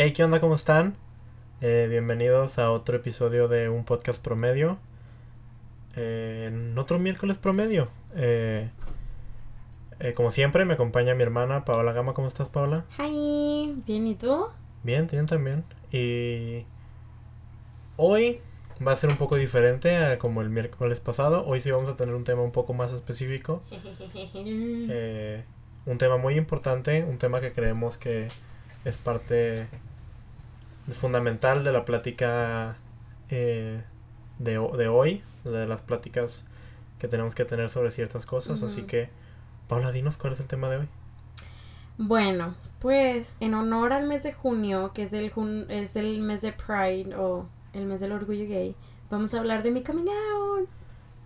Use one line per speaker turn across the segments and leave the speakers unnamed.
Hey, ¿qué onda? ¿Cómo están? Eh, bienvenidos a otro episodio de un podcast promedio. Eh, en otro miércoles promedio. Eh, eh, como siempre, me acompaña mi hermana Paola Gama. ¿Cómo estás, Paola?
Hi, bien, ¿y tú?
Bien, bien también. Y hoy va a ser un poco diferente a como el miércoles pasado. Hoy sí vamos a tener un tema un poco más específico. Eh, un tema muy importante, un tema que creemos que es parte fundamental de la plática eh, de, de hoy, de las pláticas que tenemos que tener sobre ciertas cosas. Así que, Paula, dinos cuál es el tema de hoy.
Bueno, pues en honor al mes de junio, que es el, jun- es el mes de Pride o el mes del orgullo gay, vamos a hablar de mi coming out.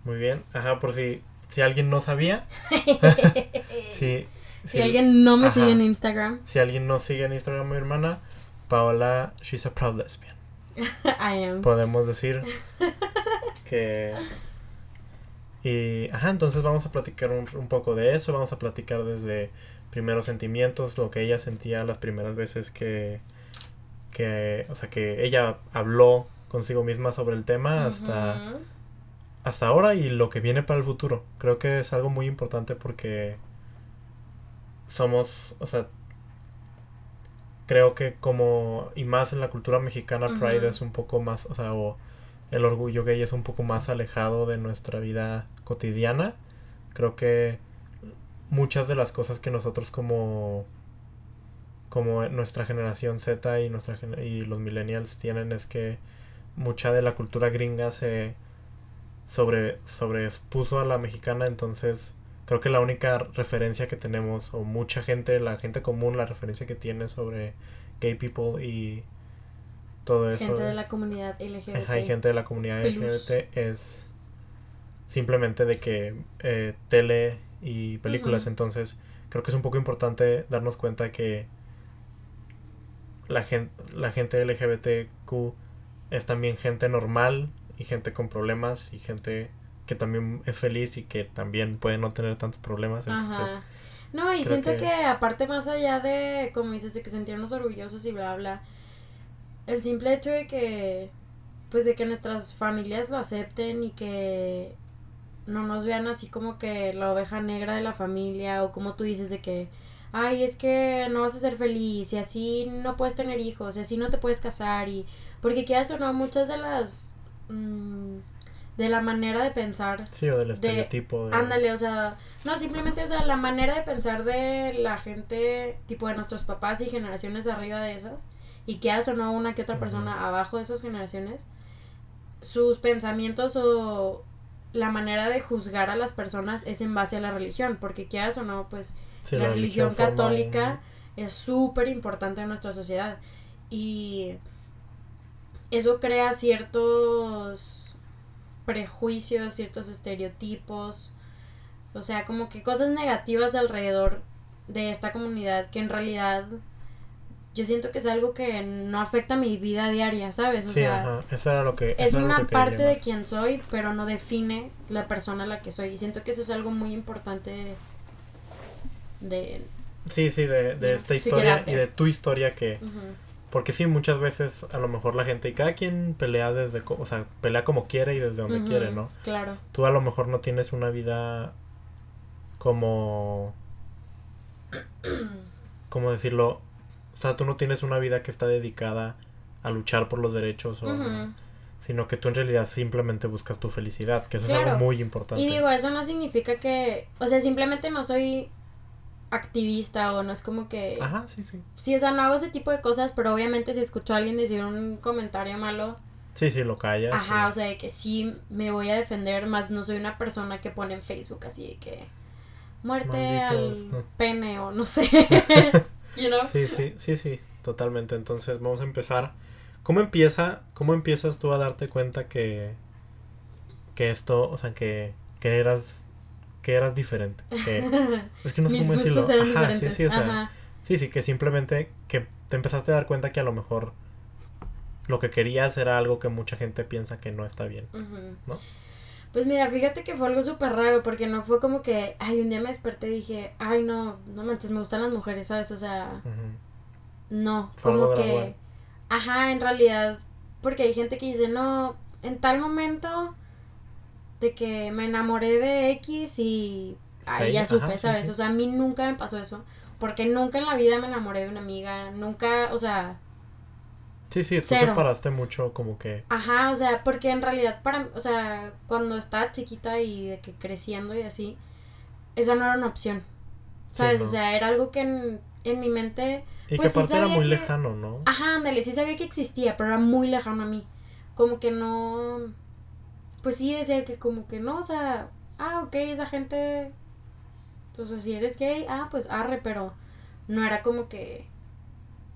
Muy bien. Ajá, por si, si alguien no sabía. si,
si alguien no me
ajá.
sigue en Instagram,
Si alguien no sigue en Instagram, mi hermana, Paola, she's a proud lesbian.
I am.
Podemos decir que... Y, ajá, entonces vamos a platicar un, un poco de eso, vamos a platicar desde primeros sentimientos, lo que ella sentía las primeras veces que, que, o sea, que ella habló consigo misma sobre el tema hasta, hasta ahora y lo que viene para el futuro. Creo que es algo muy importante porque somos, o sea, creo que como, y más en la cultura mexicana, Pride es un poco más, o sea, o el orgullo gay es un poco más alejado de nuestra vida cotidiana. Creo que muchas de las cosas que nosotros como como nuestra generación Z y nuestra y los millennials tienen es que mucha de la cultura gringa se sobre sobreexpuso a la mexicana, entonces creo que la única referencia que tenemos o mucha gente, la gente común, la referencia que tiene sobre gay people y todo eso
Gente de la comunidad LGBT.
Ajá, hay gente de la comunidad. LGBT es simplemente de que eh, tele y películas, entonces creo que es un poco importante darnos cuenta que la gente, la gente LGBTQ es también gente normal y gente con problemas y gente que también es feliz y que también puede no tener tantos problemas. Entonces,
Ajá. No, y siento
que-
que... aparte más allá de, como dices, de que sentirnos orgullosos y bla, bla, el simple hecho de que, pues de que nuestras familias lo acepten y que no nos vean así como que la oveja negra de la familia o como tú dices de que, ay, es que no vas a ser feliz y así no puedes tener hijos y así no te puedes casar y, porque quieras o no, muchas de las, mm, de la manera de pensar
sí, o del
de-
estereotipo. de-
Ándale, o sea, no, simplemente, o sea, la manera de pensar de la gente, tipo de nuestros papás y generaciones arriba de esas, y que o no una que otra persona abajo de esas generaciones, sus pensamientos o la manera de juzgar a las personas es en base a la religión, porque quieras o no, pues
sí,
la, religión, católica es súper importante en nuestra sociedad. Y eso crea ciertos prejuicios, ciertos estereotipos, o sea, como que cosas negativas alrededor de esta comunidad que en realidad yo siento que es algo que no afecta mi vida diaria, ¿sabes? O
sí,
sea,
ajá, eso era lo que...
es una
que
parte de quien soy, pero no define la persona a la que soy. Y siento que eso es algo muy importante de...
Sí, sí, de, de esta historia y de tu historia que... Porque sí, muchas veces a lo mejor la gente, y cada quien pelea desde, o sea, pelea como quiere y desde donde quiere, ¿no?
Claro.
Tú a lo mejor no tienes una vida como... ¿Cómo decirlo? O sea, tú no tienes una vida que está dedicada a luchar por los derechos o... Sino que tú en realidad simplemente buscas tu felicidad, que eso es algo muy importante.
Y digo, eso no significa que, o sea, simplemente no soy activista o no es como que...
Ajá, sí, sí.
Sí, o sea, no hago ese tipo de cosas, pero obviamente si escucho a alguien decir un comentario malo,
Sí, sí, lo callas.
ajá,
sí.
o sea, de que sí me voy a defender, más no soy una persona que pone en Facebook así de que muerte
Malditos,
al pene o no sé. you know?
Sí, sí, sí, sí, totalmente. Entonces vamos a empezar. ¿Cómo empieza, cómo empiezas tú a darte cuenta que, que esto, o sea, que, que eras, que eras diferente? Que, es que no sé
Mis
cómo decirlo.
eran
Ajá,
diferentes.
sí, sí, o sea,
Ajá.
sí, sí, que simplemente que te empezaste a dar cuenta que a lo mejor lo que querías era algo que mucha gente piensa que no está bien,
Ujú.
¿no?
Pues mira, fíjate que fue algo súper raro porque no fue como que, ay, un día me desperté y dije, ay, no, no manches, me gustan las mujeres, ¿sabes? O sea,
Ujú.
no,
Fue
como que
gradual.
Ajá, en realidad, porque hay gente que dice, no, en tal momento de que me enamoré de X y ahí
Sí,
ya supe,
ajá,
¿sabes?
sí.
O sea, a mí nunca me pasó eso, porque nunca en la vida me enamoré de una amiga, nunca, o sea,
Sí, sí, tú
Cero.
separaste mucho como que...
Ajá, o sea, porque en realidad para, o sea, cuando estaba chiquita y de que creciendo y así, esa no era una opción. ¿Sabes?
no.
O sea, era algo que en, en mi mente,
Y
Pues
que aparte era muy
que-
lejano, ¿no?
ajá, ándale, sí sabía que existía, pero era muy lejano a mí. Como que no, pues sí decía que como que no, o sea, ah, ok, esa gente, o sea, si eres gay, ah, pues arre, pero no era como que,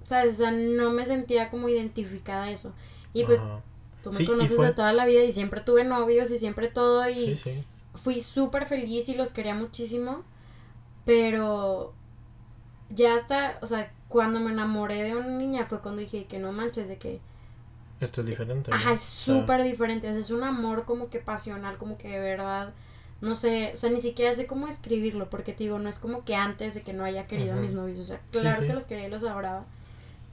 ¿sabes? O sea, no me sentía como identificada a eso. Y pues
Ajá.
Tú me
Sí,
conoces
fue-
de toda la vida y siempre tuve novios y siempre todo y
Sí, sí.
fui súper feliz y los quería muchísimo, pero ya hasta, o sea, cuando me enamoré de una niña fue cuando dije que no manches, de que,
Esto es diferente. ¿no?
ajá, es súper diferente, o sea, es un amor como que pasional, como que de verdad, no sé, o sea, ni siquiera sé cómo escribirlo, porque te digo, no es como que antes de que no haya querido a mis novios, o sea, claro
sí.
que los quería y los adoraba,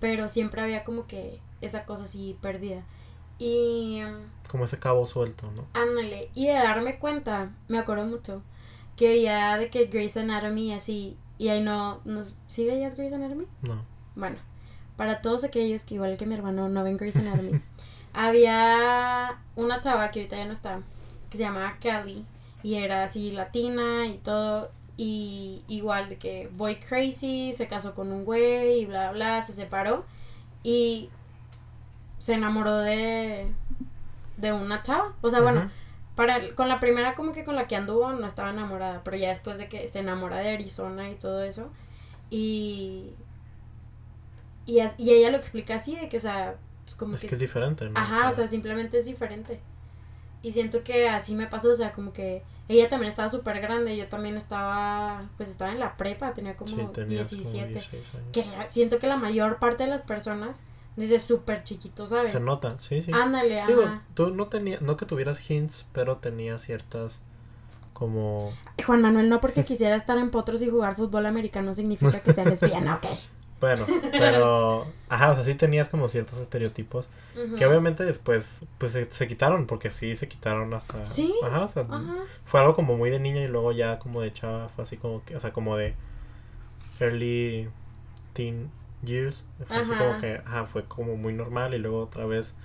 pero siempre había como que esa cosa así perdida. Y...
Como ese cabo suelto, ¿no?
Ándale, y de darme cuenta, me acuerdo mucho, que veía de que Grey's Anatomy y así, y ahí no, no ¿sí veías Grey's Anatomy?
No.
Bueno, para todos aquellos que igual que mi hermano no ven Grey's Anatomy, había una chava que ahorita ya no está, que se llamaba Kelly, y era así latina y todo, y igual de que boy crazy, se casó con un güey y bla, bla, se separó, y se enamoró de, de una chava, o sea, bueno, para, con la primera como que con la que anduvo no estaba enamorada, pero ya después de que se enamora de Arizona y todo eso, y, y, y ella lo explica así, de que, o sea, pues como
Es
que...
que es diferente, ¿no?
Ajá, o sea, simplemente es diferente. Y siento que así me pasó, o sea, como que ella también estaba súper grande, yo también estaba, pues estaba en la prepa, tenía como
Sí, tenías como
17.
16 años.
Que la- siento que la mayor parte de las personas desde súper chiquito, ¿sabes?
Se nota, sí, sí.
Ándale, ajá.
Digo, tú no tenías, no que tuvieras hints, pero tenías ciertas como...
Juan Manuel, no porque quisiera estar en potros y jugar fútbol americano significa que sea lesbiana, ok.
Bueno, pero... Ajá, o sea, sí tenías como ciertos estereotipos que obviamente después pues se, se quitaron, porque sí se quitaron hasta...
Sí,
Ajá, o sea,
Ajá.
fue algo como muy de niña y luego ya como de chava fue así como que, o sea, como de early teen years, fue así como que, ajá, fue como muy normal y luego otra vez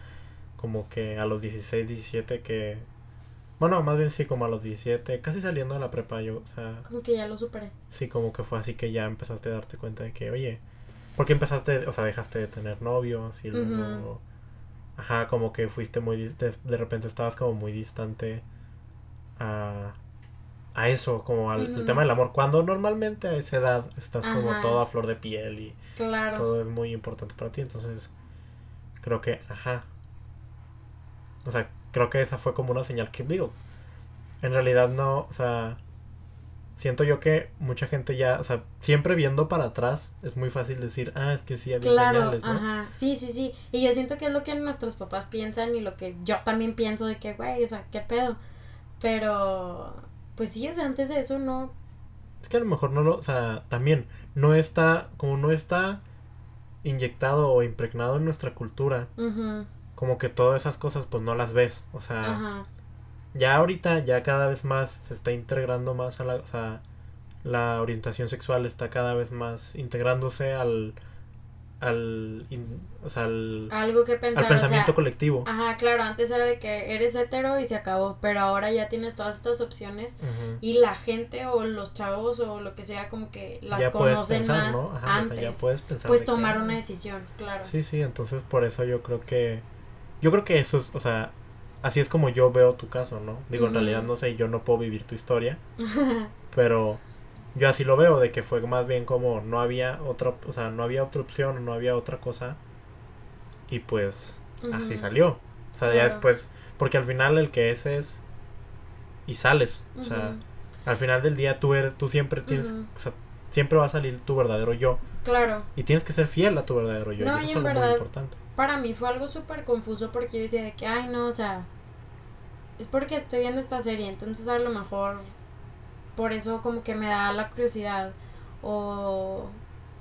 como que a los 16, 17 que, bueno, más bien sí, como a los 17, casi saliendo de la prepa yo, o sea,
Como que ya lo superé.
sí, como que fue así que ya empezaste a darte cuenta de que, oye, porque empezaste, o sea, dejaste de tener novios y luego, ajá, como que fuiste muy, de, de repente estabas como muy distante a, a eso, como al, tema del amor, cuando normalmente a esa edad estás como
Ajá.
toda a flor de piel y
Claro.
todo es muy importante para ti, entonces creo que, ajá, o sea, creo que esa fue como una señal que digo, en realidad no, o sea, siento yo que mucha gente ya, o sea, siempre viendo para atrás es muy fácil decir, ah, es que sí había
Claro,
señales, ¿no?
ajá, sí, sí, sí. Y yo siento que es lo que nuestros papás piensan y lo que yo también pienso de que, güey, o sea, qué pedo. Pero, pues sí, o sea, antes de eso no.
Es que a lo mejor no lo, o sea, también no está, como no está inyectado o impregnado en nuestra cultura, como que todas esas cosas pues no las ves, o sea,
Ajá.
Ya ahorita ya cada vez más se está integrando más a la, o sea, la orientación sexual está cada vez más integrándose al, al, in- o sea, al,
Algo que
al
pensar.
pensamiento
o sea,
colectivo.
Ajá, claro, antes era de que eres hetero y se acabó, pero ahora ya tienes todas estas opciones y la gente o los chavos o lo que sea como que las
ya
conocen
pensar,
más
¿no? Ajá, o sea,
antes.
ya puedes pensar
pues
que,
tomar una decisión, claro.
Sí, sí, entonces por eso yo creo que yo creo que eso es, o sea, así es como yo veo tu caso, ¿no? Digo, en realidad no sé, yo no puedo vivir tu historia, pero yo así lo veo de que fue más bien como no había otra, o sea, no había otra opción, no había otra cosa y pues así salió. O sea, ya después, porque al final el que es es y sales, o sea, al final del día tú eres tú siempre tienes, o sea, siempre va a salir tu verdadero yo
Claro.
y tienes que ser fiel a tu verdadero yo,
No,
y eso
y
es algo muy
verdad-
importante.
Para mí fue algo súper confuso porque yo decía de que, ay, no, o sea, es porque estoy viendo esta serie, entonces a lo mejor por eso como que me da la curiosidad o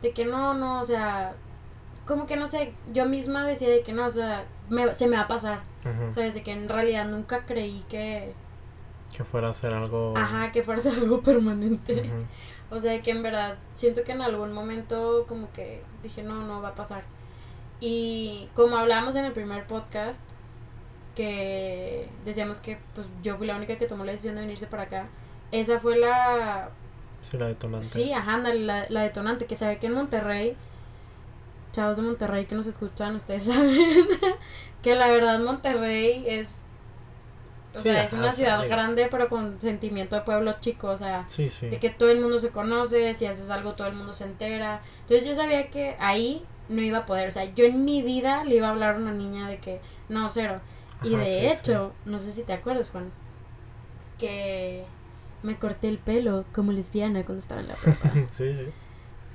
de que no, no, o sea, como que no sé, yo misma decía de que no, o sea, me, se me va a pasar. ¿Sabes? De que en realidad nunca creí que.
Que fuera a ser algo.
Ajá, que fuera a ser algo permanente. O sea, que en verdad siento que en algún momento como que dije, no, no va a pasar. Y como hablábamos en el primer podcast, que decíamos que pues yo fui la única que tomó la decisión de venirse para acá, esa fue la...
Sí, la detonante.
Sí, ajá, la, la detonante, que sabe que en Monterrey, chavos de Monterrey que nos escuchan, ustedes saben que la verdad Monterrey es... O
Sí,
sea, es una ciudad grande, pero con sentimiento de pueblo chico, o sea,
Sí, sí.
de que todo el mundo se conoce, si haces algo todo el mundo se entera. Entonces yo sabía que ahí no iba a poder, o sea, yo en mi vida le iba a hablar a una niña de que no, cero. y
Ajá,
de
sí,
hecho, no sé si te acuerdas, Juan, que me corté el pelo como lesbiana cuando estaba en la prepa.
Sí, sí.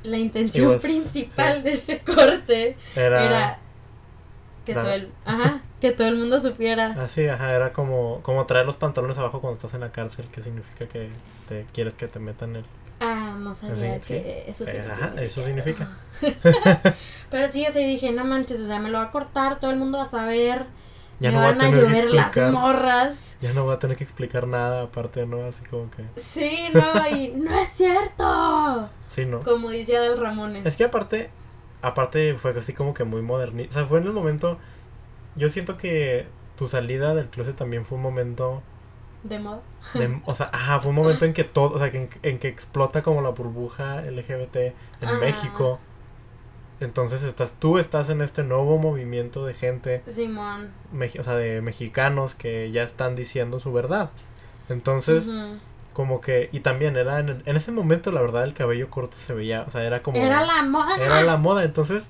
la intención
was-
principal
sí.
de ese corte
Era.
era que todo el, ajá, que todo el mundo supiera.
Ah, sí, ajá, era como, como traer los pantalones abajo cuando estás en la cárcel, que significa que te quieres que te metan el...
Ah, no sabía que eso
Eh, ajá, eso significa.
Pero sí, o sea, dije, no manches, o sea, me lo va a cortar, todo el mundo va a saber,
Ya
me
no va a
van a
tener que
llover las
explicar.
morras.
Ya no voy a tener que explicar nada aparte, ¿no? Así como que...
Sí, no, y no es cierto.
Sí, ¿no?
Como dice Adel Ramones.
Es que aparte, aparte fue así como que muy moderno. O sea, fue en el momento. Yo siento que tu salida del closet también fue un momento.
De moda.
De, o sea, ajá, fue un momento en que todo. O sea, que en, en que explota como la burbuja LGBT en
Ah.
México. Entonces estás, tú estás en este nuevo movimiento de gente,
Simón.
meji- o sea, de mexicanos que ya están diciendo su verdad. Entonces,
Ujú.
como que, y también era en, el- en ese momento, la verdad, el cabello corto se veía, o sea, era como...
Era la moda.
Era la moda, entonces,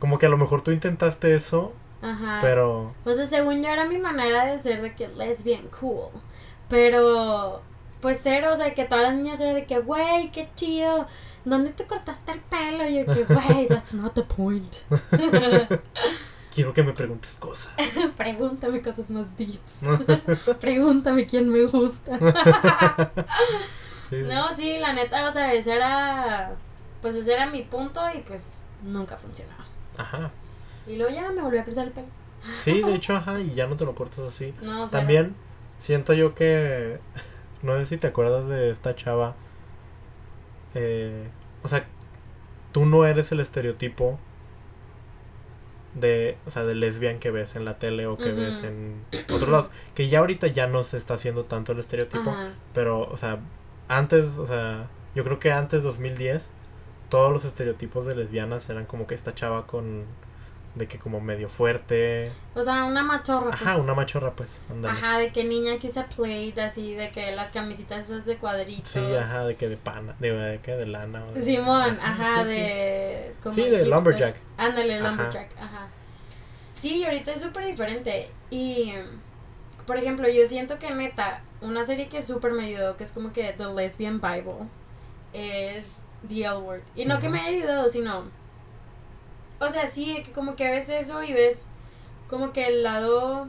como que a lo mejor tú intentaste eso,
Ajá.
pero...
O sea, según yo era mi manera de ser de que lesbian cool. Pero, pues cero, o sea, que todas las niñas eran de que, güey, qué chido. ¿Dónde te cortaste el pelo? Y yo que, güey, that's not the point.
Quiero que me preguntes cosas.
Pregúntame cosas más deeps. Pregúntame quién me gusta.
Sí,
No, sí, la neta, o sea, ese era, pues ese era mi punto y pues nunca funcionaba.
Ajá.
Y luego ya me volvió a crecer el pelo.
Sí, de hecho, ajá, y ya no te lo cortas así.
No, cero.
También siento yo que... No sé si te acuerdas de esta chava. Eh, o sea, tú no eres el estereotipo de, o sea, de lesbian que ves en la tele o que ves en otros lados. Que ya ahorita ya no se está haciendo tanto el estereotipo. Pero, o sea, antes, o sea, yo creo que antes 2010, todos los estereotipos de lesbianas eran como que esta chava con, de que como medio fuerte.
O sea, una machorra.
Ajá,
pues.
una machorra, pues.
Ajá, de que niña que usa plate, así, de que las camisitas esas de cuadritos.
Sí, ajá, de que de pana, de, de que de lana. de-
Simón, ajá,
sí, sí.
de. como
Sí, de
hipster.
lumberjack.
Ándale,
Ajá.
lumberjack, ajá. Sí, ahorita es súper diferente. Y, por ejemplo, yo siento que neta, una serie que súper me ayudó, que es como que The Lesbian Bible, es The L Word. Y no que me haya ayudado, sino. O sea, sí, como que ves eso y ves como que el lado.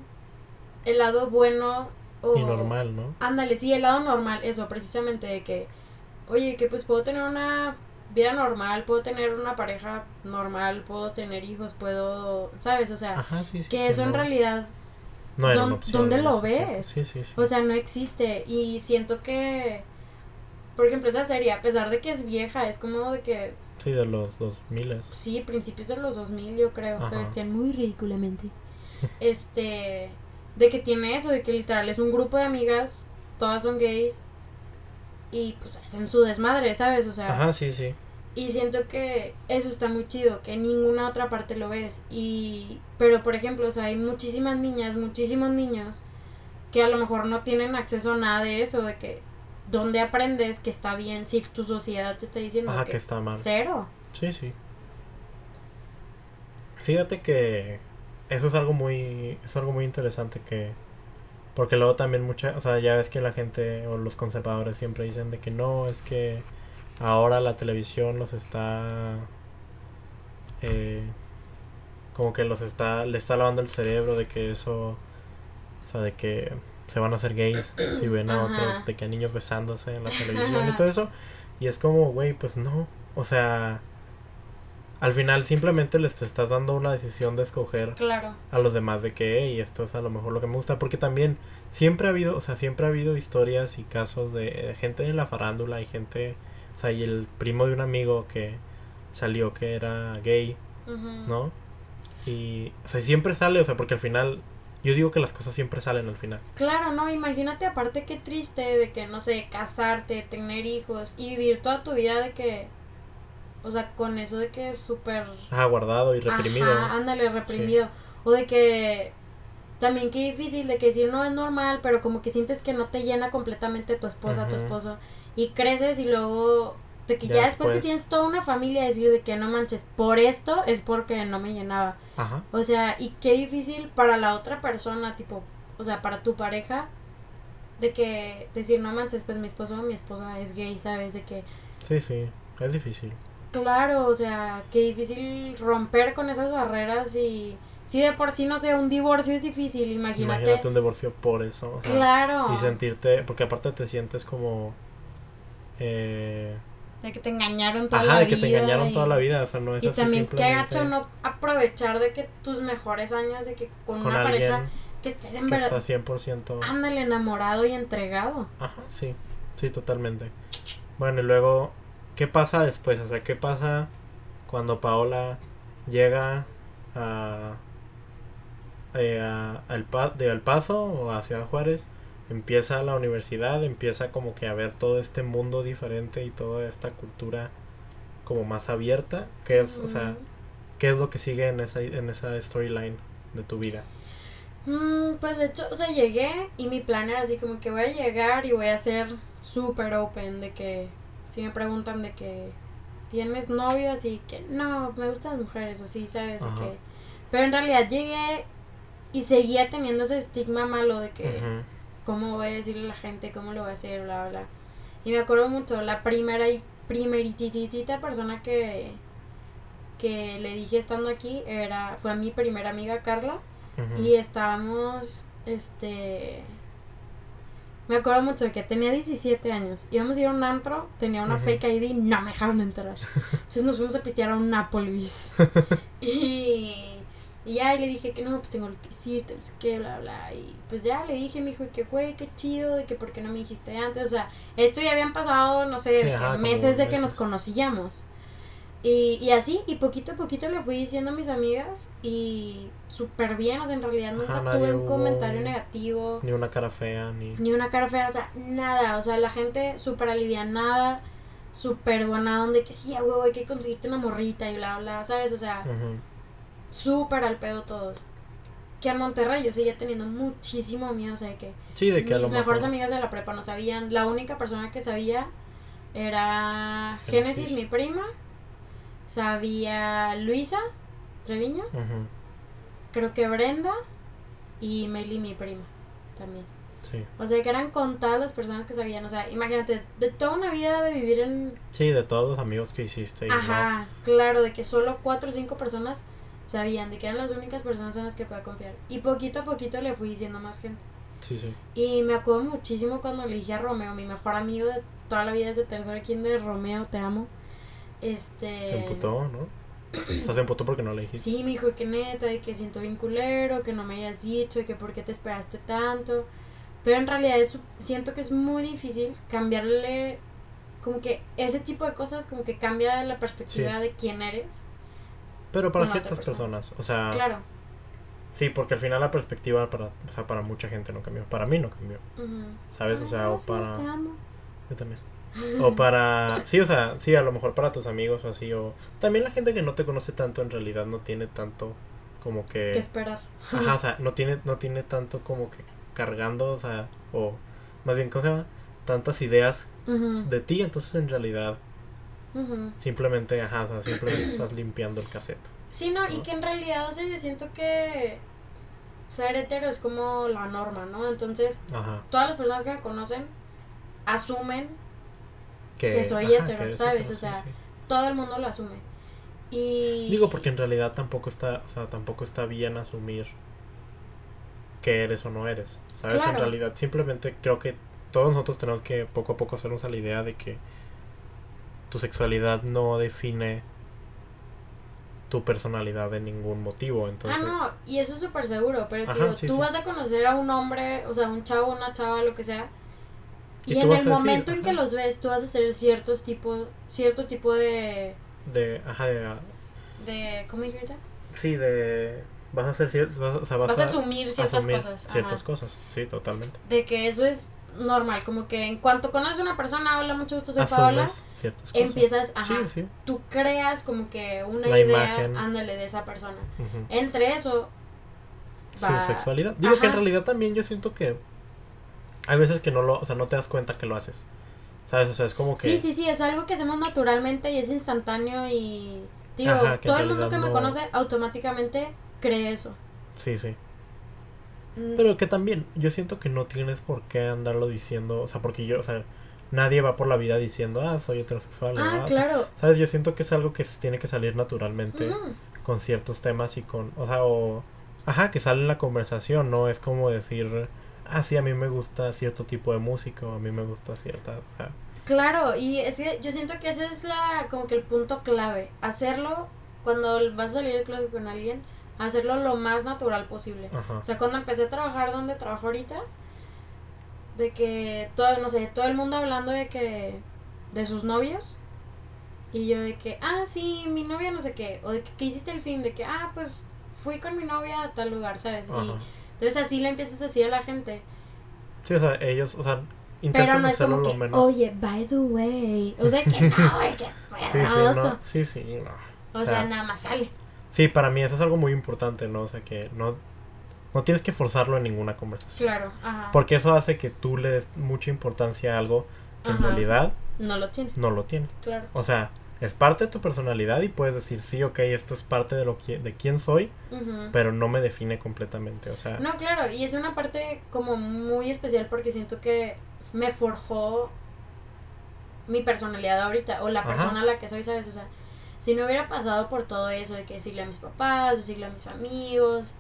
El lado bueno. O,
Y normal, ¿no?
Ándale, sí, el lado normal, eso, precisamente de que, oye, que pues puedo tener una vida normal, puedo tener una pareja normal, puedo tener hijos, puedo, ¿sabes? O sea,
Ajá, sí, sí.
que eso en realidad,
no era
¿dón-
una opción
dónde lo ves?
Sí, sí, sí.
o sea, no existe. Y siento que, por ejemplo, esa serie, a pesar de que es vieja, es como de que,
Sí, de los dos miles.
sí, principios de los 2000, yo creo, se vestían muy ridículamente. este, de que tiene eso, de que literal es un grupo de amigas, todas son gays. Y pues hacen su desmadre, ¿sabes? O sea,
Ajá, sí, sí.
Y siento que eso está muy chido, que en ninguna otra parte lo ves. Y, pero por ejemplo, o sea, hay muchísimas niñas, muchísimos niños que a lo mejor no tienen acceso a nada de eso, de que, ¿dónde aprendes que está bien si tu sociedad te está diciendo
Ajá,
que,
que está mal.
cero?
Sí, sí. Fíjate que eso es algo muy es algo muy interesante que porque luego también mucha, o sea, ya ves que la gente o los conservadores siempre dicen de que no, es que ahora la televisión los está eh, como que los está le está lavando el cerebro de que eso o sea, de que se van a hacer gays si ven a
Ajá.
otros, de que a niños besándose en la televisión y todo eso. Y es como, güey, pues no. O sea, al final simplemente les te estás dando una decisión de escoger
Claro.
a los demás de que y esto es a lo mejor lo que me gusta porque también siempre ha habido o sea siempre ha habido historias y casos de, de gente de la farándula y gente o sea y el primo de un amigo que salió que era gay no y o sea siempre sale o sea porque al final yo digo que las cosas siempre salen al final
Claro, no, imagínate aparte qué triste de que, no sé, casarte, tener hijos y vivir toda tu vida de que, o sea, con eso de que es súper...
ah guardado y reprimido
Ajá, ándale, reprimido. O de que también qué difícil de que decir no es normal, pero como que sientes que no te llena completamente tu esposa, tu esposo. Y creces y luego de que ya,
Ya
después que tienes toda una familia decir de que no manches, por esto es porque no me llenaba.
ajá
O sea, y qué difícil para la otra persona, tipo, o sea, para tu pareja, de que decir, no manches, pues mi esposo o mi esposa es gay, ¿sabes? De que,
sí sí es difícil
claro, o sea, qué difícil romper con esas barreras y si de por sí, no sé, un divorcio es difícil, imagínate.
imagínate un divorcio por eso o sea,
Claro.
y sentirte porque aparte te sientes como eh,
De que te engañaron toda
ajá
la
de
vida.
que te engañaron
y-
toda la vida o sea no es
Y
así
también qué gacho no aprovechar de que tus mejores años, de que con,
con
una
alguien
pareja que estés en verdad,
está 100%
ándale, enamorado y entregado.
Ajá, sí, sí, totalmente. Bueno, y luego, ¿qué pasa después? O sea, ¿qué pasa cuando Paola llega a, eh, a, al Pa- de El Paso o a Ciudad Juárez? Empieza la universidad, empieza como que a ver todo este mundo diferente y toda esta cultura como más abierta. ¿Qué es, o sea, qué es lo que sigue en esa, en esa storyline de tu vida?
Mm, pues de hecho, o sea, llegué y mi plan era así como que voy a llegar y voy a ser súper open de que si me preguntan de que tienes novio, así que no, me gustan las mujeres o sí, ¿sabes?
Ajá.
que, pero en realidad llegué y seguía teniendo ese estigma malo de que cómo voy a decirle a la gente, cómo lo voy a hacer, bla, bla. Y me acuerdo mucho, la primera y primerititita persona que, que le dije estando aquí era, fue a mi primera amiga Carla. Y estábamos, este... Me acuerdo mucho de que tenía 17 años. Íbamos a ir a un antro, tenía una
Ujú.
fake ID, no me dejaron entrar. Entonces nos fuimos a pistear a un Applebee's. y, y ya y le dije que no, pues tengo que decirte, no sé qué, bla, bla. Y pues ya le dije, me dijo que güey, qué chido, de que por qué no me dijiste antes. O sea, esto ya habían pasado, no sé,
Sí,
que
ajá,
meses de que nos conocíamos. Y, y así, y poquito a poquito le fui diciendo a mis amigas y súper bien, o sea, en realidad nunca
Ajá,
tuve un comentario negativo,
Ni una cara fea, ni...
ni una cara fea, o sea, nada, o sea, la gente súper alivianada, súper buena onda, que sí, huevo, hay que conseguirte una morrita y bla, bla, ¿sabes? O sea. Súper al pedo todos. Que en Monterrey yo seguía teniendo muchísimo miedo, o sea, de que
Sí, de que
mis mejores
mejor...
amigas de la prepa no sabían, la única persona que sabía era Génesis, mi prima, sabía Luisa Treviño, creo que Brenda y Meli, mi prima, también.
Sí.
O sea, que eran contadas las personas que sabían, o sea, imagínate, de toda una vida de vivir en...
Sí, de todos los amigos que hiciste. Y
Ajá, claro, de que solo cuatro o cinco personas sabían, de que eran las únicas personas en las que podía confiar. Y poquito a poquito le fui diciendo más gente.
Sí, sí.
Y me acuerdo muchísimo cuando le dije a Romeo, mi mejor amigo de toda la vida desde tercero quien de Romeo, te amo. Este.
Se emputó, ¿no? O sea, se emputó porque no le dijiste.
Sí, me dijo que neta, de que siento bien culero, que no me hayas dicho, de que por qué te esperaste tanto. Pero en realidad es, siento que es muy difícil cambiarle, como que ese tipo de cosas, como que cambia la perspectiva
Sí.
de quién eres.
Pero para ciertas
persona.
personas. O sea,
Claro.
sí, porque al final la perspectiva para, o sea, para mucha gente no cambió. Para mí no cambió. ¿Sabes? O sea, o para.
te amo.
Yo también. O para. Sí, o sea, sí, a lo mejor para tus amigos o así. O también la gente que no te conoce tanto en realidad no tiene tanto como que.
¿Qué esperar?
Ajá, o sea, no tiene, no tiene tanto como que cargando, o sea, o más bien, ¿cómo se llama? Tantas ideas de ti, entonces en realidad simplemente, ajá, o sea, simplemente estás limpiando el cassette.
Sí, no, y que en realidad, o sea, yo siento que ser hetero es como la norma, ¿no? Entonces,
Ajá.
todas las personas que me conocen asumen,
Que,
Que soy
ajá,
hetero,
que
¿sabes?
hetero,
O sea,
sí.
todo el mundo lo asume. Y...
Digo, porque en realidad tampoco está, o sea, tampoco está bien asumir que eres o no eres. ¿Sabes? En realidad, simplemente creo que todos nosotros tenemos que poco a poco hacernos a la idea de que tu sexualidad no define tu personalidad de ningún motivo. Entonces,
Ah, no, y eso es súper seguro, pero
Ajá,
digo,
sí,
tú
sí.
vas a conocer a un hombre, o sea, un chavo, una chava, lo que sea,
Y
en el
decir,
momento en que los ves, tú vas a hacer ciertos tipos, cierto tipo de,
de, ajá, de,
de, ¿cómo dijiste?
sí, de, vas a hacer ciertas, vas, a- o sea, vas,
Vas a asumir ciertas
asumir
cosas, ajá.
ciertas cosas, sí, totalmente.
De que eso es normal, como que en cuanto conoces a una persona, hola, mucho gusto, soy Paola, empiezas, ajá,
Sí, sí.
tú creas como que una
La
idea,
imagen.
ándale, de esa persona. Entre eso, va-
Su sexualidad. Digo que en realidad también yo siento que hay veces que no lo, o sea, no te das cuenta que lo haces. ¿Sabes? O sea, es como que
Sí, sí, sí, es algo que hacemos naturalmente y es instantáneo y digo,
Ajá,
todo el mundo que me
no-
conoce automáticamente cree eso.
Sí, sí.
Mm,
Pero que también yo siento que no tienes por qué andarlo diciendo, o sea, porque yo, o sea, nadie va por la vida diciendo, "Ah, soy heterosexual."
ah,
o, "Ah,
claro.
¿Sabes? Yo siento que es algo que tiene que salir naturalmente con ciertos temas y con, o sea, o ajá, que sale en la conversación, no es como decir, "Ah, sí, a mí me gusta cierto tipo de música o a mí me gusta cierta, o sea,
Claro, y es que yo siento que ese es la como que el punto clave, hacerlo cuando vas a salir del closet con alguien, hacerlo lo más natural posible.
ajá.
O sea, cuando empecé a trabajar donde trabajo ahorita, de que todo, no sé, todo el mundo hablando de que, de sus novios, y yo de que, ah, sí, mi novia no sé qué, o de que, ¿qué hiciste el fin? De que, ah, pues fui con mi novia a tal lugar, ¿sabes? Y entonces así le empiezas a decir a la gente,
Sí, o sea, ellos, o sea,
pero
intentan
no es
hacerlo
como
lo
que,
menos.
oye, by the way, o sea, que no, güey, que
sí, sí,
pedazo.
no, sí, sí, no.
O
O
sea,
sea,
nada más sale.
Sí, para mí eso es algo muy importante, ¿no? O sea, que no, no tienes que forzarlo en ninguna conversación.
Claro, ajá.
Porque eso hace que tú le des mucha importancia a algo que en realidad
No lo tiene,
no lo tiene.
claro.
O sea, es parte de tu personalidad y puedes decir, sí, ok, esto es parte de lo que, de quién soy, pero no me define completamente. O sea,
No, claro, y es una parte como muy especial porque siento que me forjó mi personalidad ahorita o la
Ajá.
persona a la que soy, ¿sabes? O sea, si no hubiera pasado por todo eso de que decirle a mis papás, decirle a mis amigos,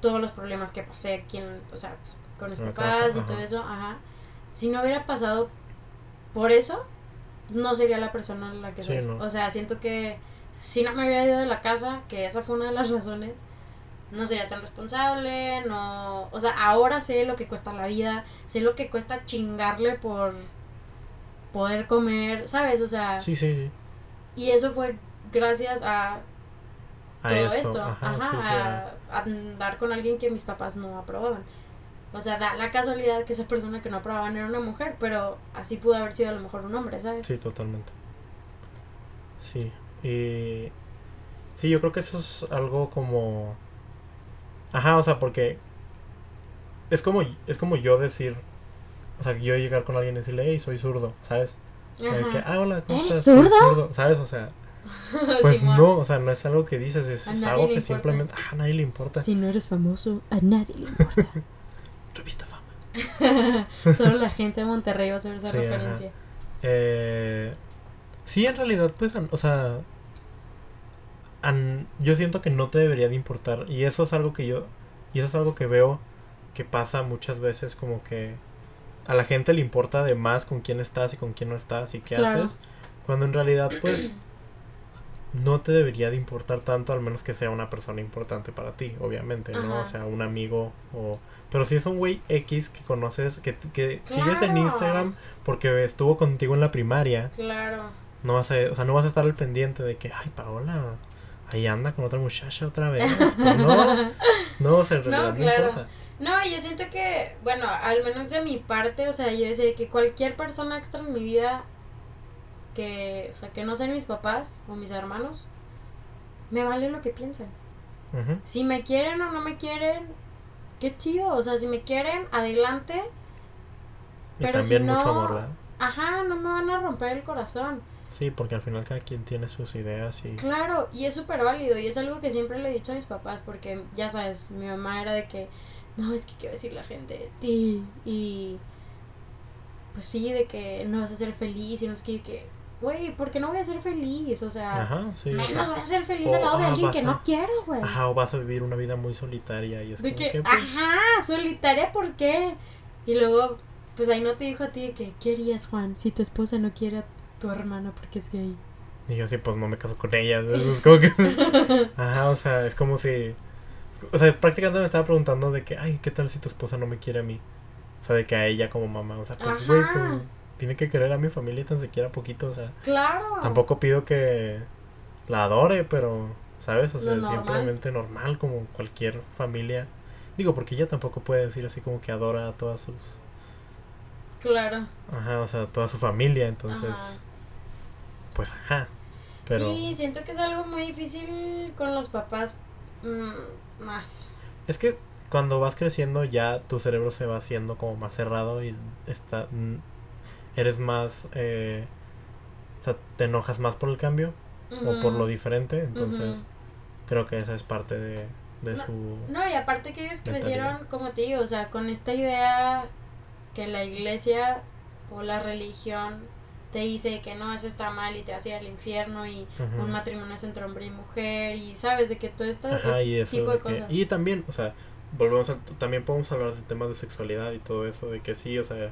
todos los problemas que pasé aquí en, o sea, pues, con mis
En
papás
casa,
y todo eso, ajá. Si no hubiera pasado por eso, no sería la persona la que
Sí,
soy.
no.
O sea, siento que si no me hubiera ido de la casa, que esa fue una de las razones, no sería tan responsable, no, o sea, ahora sé lo que cuesta la vida, sé lo que cuesta chingarle por poder comer, ¿sabes? O sea,
sí, sí, sí.
y eso fue gracias a
A
todo
eso,
esto,
ajá,
ajá,
sí, a-
a, andar con alguien que mis papás no aprobaban. O sea, da la casualidad que esa persona que no aprobaban era una mujer, pero así pudo haber sido a lo mejor un hombre, ¿sabes?
Sí, totalmente. Sí. Y. Sí, yo creo que eso es algo como. Ajá, o sea, porque. Es como, es como yo decir. O sea, yo llegar con alguien y decirle, hey, soy zurdo, ¿sabes? De que,
Ajá.
ah, hola, ¿cómo
¿Eres
estás? Soy
zurdo?
¿Sabes? O sea, pues no, o sea, no es algo que dices, es, algo que
importa.
simplemente. Ah, a nadie le importa.
Si no eres famoso, a nadie le importa.
Revista fama.
Solo la gente de Monterrey va a saber esa
Sí, ajá.
referencia.
Eh, sí, en realidad, pues, o sea, an- yo siento que no te debería de importar. Y eso es algo que yo, y eso es algo que veo que pasa muchas veces como que a la gente le importa de más con quién estás y con quién no estás y qué
Claro.
haces. Cuando en realidad, pues, no te debería de importar tanto, al menos que sea una persona importante para ti, obviamente, ¿no? O sea, un amigo o... Pero si es un güey X que conoces, que, que sigues en. Instagram porque estuvo contigo en la primaria,
Claro.
no vas a, o sea, no vas a estar al pendiente de que, ay, Paola, ahí anda con otra muchacha otra vez. Pues no, no, o sea, en
No,
realidad no,
claro.
importa.
No, yo siento que, bueno, al menos de mi parte, o sea, yo sé que cualquier persona extra en mi vida que, o sea, que no sean mis papás o mis hermanos, me vale lo que piensen. Si me quieren o no me quieren, qué chido, o sea, si me quieren, adelante.
Y
Pero si
también mucho
no-
amor, ¿verdad?
Ajá, no me van a romper el corazón.
Sí, porque al final cada quien tiene sus ideas y...
Claro, y es súper válido y es algo que siempre le he dicho a mis papás porque ya sabes, mi mamá era de que, no, es que a decir la gente de ti y pues sí, de que no vas a ser feliz y no es que, que güey, ¿por qué no voy a ser feliz? O sea,
Ajá, sí.
menos voy a ser feliz
O,
al lado de
ah,
alguien que
a-
no quiero, güey.
Ajá, o vas a vivir una vida muy solitaria y es
De
como
que,
que... pues,
ajá, solitaria, ¿por qué? Y luego, pues ahí no te dijo a ti de que, ¿qué harías, Juan, si tu esposa no quiere a tu hermano porque es gay?
Y yo así, pues no me caso con ella. Es como que... Ajá, o sea, es como si... O sea, prácticamente me estaba preguntando de que, ay, ¿qué tal si tu esposa no me quiere a mí? O sea, de que a ella como mamá. O sea, pues, güey, tiene que querer a mi familia tan siquiera poquito, o sea.
Claro.
Tampoco pido que la adore, pero, ¿sabes? O sea, simplemente normal como cualquier familia. Digo, porque ella tampoco puede decir así como que adora a todas sus...
Claro.
Ajá, o sea, toda su familia, entonces... Pues ajá.
Pero... Sí, siento que es algo muy difícil con los papás mm, más.
Es que cuando vas creciendo ya tu cerebro se va haciendo como más cerrado y está mm, eres más eh, o sea te enojas más por el cambio o por lo diferente entonces creo que esa es parte de, de
no,
su
no y aparte que ellos crecieron como te digo o sea con esta idea que la iglesia o la religión te dice que no, eso está mal y te a ir al infierno y un matrimonio es entre hombre y mujer y sabes de que todo este, tipo de, cosas.
y también, o sea, volvemos a, también podemos hablar de temas de sexualidad y todo eso, de que sí, o sea,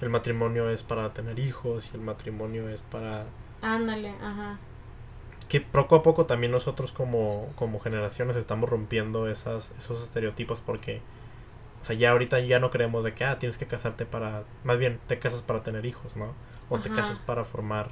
el matrimonio es para tener hijos y el matrimonio es para...
Ándale, ajá.
Que poco a poco también nosotros como, como generaciones estamos rompiendo esas, esos estereotipos porque, o sea, ya ahorita ya no creemos de que, ah, tienes que casarte para, más bien, te casas para tener hijos, ¿no? o te casas para formar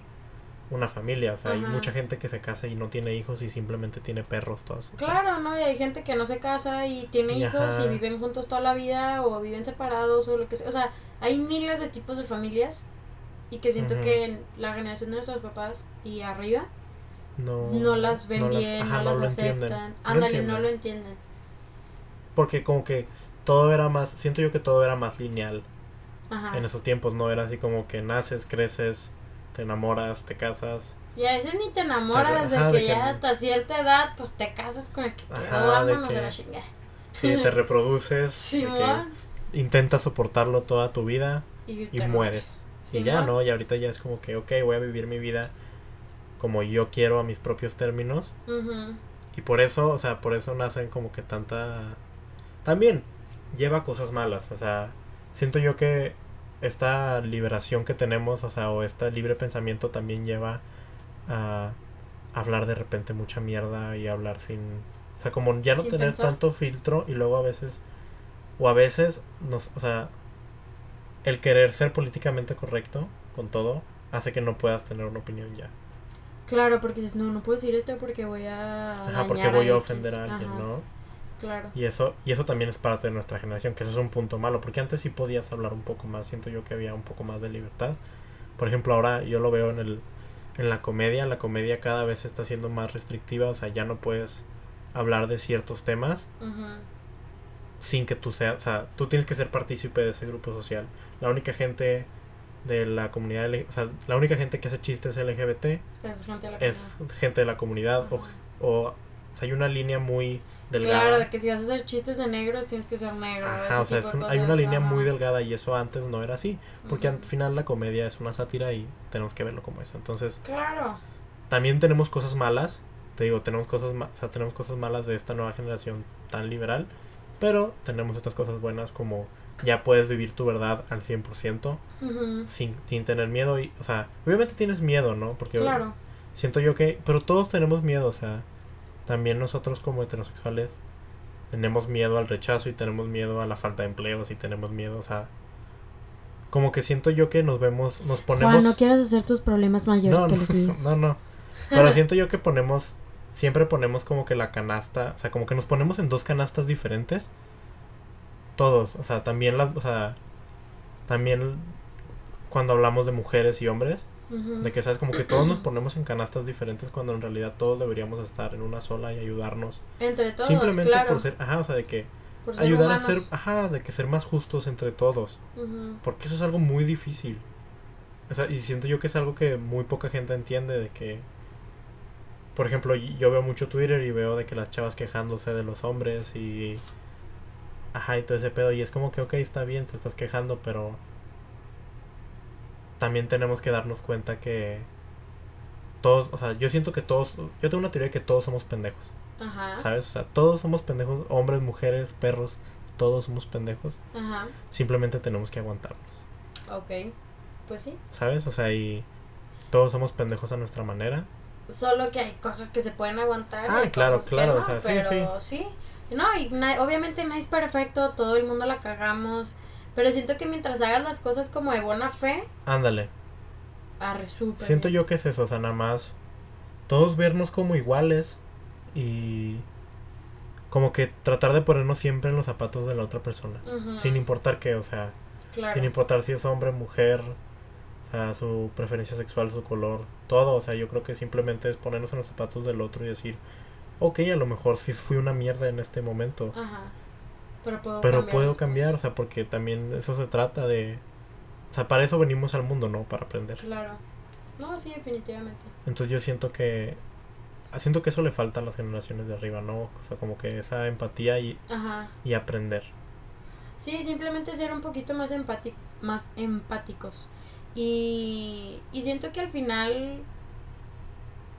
una familia. O sea, hay mucha gente que se casa y no tiene hijos y simplemente tiene perros todos.
Claro, ¿no? Y hay gente que no se casa y tiene hijos y viven juntos toda la vida o viven separados o lo que sea. O sea, hay miles de tipos de familias y que siento que la generación de nuestros papás y arriba no, las ven bien, no, las aceptan. Ándale, no lo entienden.
Porque como que todo era más, siento yo que todo era más lineal en esos tiempos no era así como que naces, creces, te enamoras, te casas.
Y a veces ni te enamoras, de que ya hasta cierta edad, pues te casas con el que quedó, vámonos a la chingada.
Sí, te reproduces, intentas soportarlo toda tu vida y, mueres. y ya, ¿no? Y ahorita ya es como que, ok, voy a vivir mi vida como yo quiero a mis propios términos. Y por eso, o sea, por eso nacen como que tanta... También lleva cosas malas, o sea, siento yo que esta liberación que tenemos, o sea, o este libre pensamiento también lleva a hablar de repente mucha mierda y hablar sin, o sea, como ya no tener tanto filtro y luego a veces, o a veces, nos, o sea, el querer ser políticamente correcto con todo hace que no puedas tener una opinión ya.
Claro, porque dices, no, no puedo decir esto porque voy a...
Ajá, porque voy a, ofender a alguien, ¿no? Y eso, y eso también es parte de nuestra generación, que eso es un punto malo, porque antes sí podías hablar un poco más, siento yo que había un poco más de libertad. Por ejemplo, ahora yo lo veo en el en la comedia, la comedia cada vez está siendo más restrictiva, o sea, ya no puedes hablar de ciertos temas sin que tú seas, o sea, tú tienes que ser partícipe de ese grupo social. La única gente de la comunidad, o sea, la única gente que hace chistes LGBT es gente de la, comunidad o, o, sea, hay una línea muy
Claro, de que si vas a hacer chistes de negros tienes que ser negro.
Ajá, o sea, hay una línea muy delgada y eso antes no era así. Porque al final la comedia es una sátira y tenemos que verlo como eso. Entonces,
claro.
También tenemos cosas malas. Te digo, tenemos cosas, o sea, tenemos cosas malas de esta nueva generación tan liberal. Pero tenemos estas cosas buenas como ya puedes vivir tu verdad al 100% sin, sin tener miedo. Y, o sea, obviamente tienes miedo, ¿no? Porque claro. siento yo que... Pero todos tenemos miedo, o sea también nosotros como heterosexuales tenemos miedo al rechazo y tenemos miedo a la falta de empleos y tenemos miedo, o sea, como que siento yo que nos vemos, nos ponemos... Juan,
no quieras hacer tus problemas mayores que los míos.
No, no, pero siento yo que ponemos, siempre ponemos como que la canasta, o sea, como que nos ponemos en dos canastas diferentes. Todos, o sea, también las, o sea, también cuando hablamos de mujeres y hombres, de que, ¿sabes? Como que todos nos ponemos en canastas diferentes cuando en realidad todos deberíamos estar en una sola y ayudarnos.
Entre todos,
Simplemente por ser, ajá, o sea, de que ayudar a ser, ajá, de que ser más justos entre todos. Porque eso es algo muy difícil. O sea, y siento yo que es algo que muy poca gente entiende de que por ejemplo, yo veo mucho Twitter y veo de que las chavas quejándose de los hombres y ajá, y todo ese pedo y es como que ok, está bien, te estás quejando, pero también tenemos que darnos cuenta que todos, o sea, yo siento que todos, yo tengo una teoría de que todos somos pendejos. Ajá. ¿Sabes? O sea, todos somos pendejos, hombres, mujeres, perros, todos somos pendejos. Ajá. Simplemente tenemos que aguantarnos.
Ok, pues sí.
¿Sabes? O sea, y todos somos pendejos a nuestra manera.
Solo que hay cosas que se pueden aguantar. y
Ah,
hay
claro,
cosas que
claro,
no,
o sea, sí,
pero sí. No, y na- obviamente nadie es perfecto, todo el mundo la cagamos. Pero siento que mientras hagas las cosas como de buena fe,
Ándale.
arre, súper.
Siento
bien.
yo que es eso, o sea, nada más todos vernos como iguales y como que tratar de ponernos siempre en los zapatos de la otra persona, sin importar qué, o sea,
claro.
sin importar si es hombre, mujer, o sea, su preferencia sexual, su color, todo, o sea, yo creo que simplemente es ponernos en los zapatos del otro y decir, ok, a lo mejor sí fui una mierda en este momento,
Ajá. Pero puedo
pero
cambiar
puedo cambiar, o sea, porque también eso se trata de, o sea, para eso venimos al mundo, ¿no? Para aprender.
Claro. No, sí, definitivamente.
Entonces yo siento que siento que eso le falta a las generaciones de arriba, ¿no? O sea, como que esa empatía y,
Ajá.
y aprender.
Sí, simplemente ser un poquito más, empati más empáticos. Y, y siento que al final,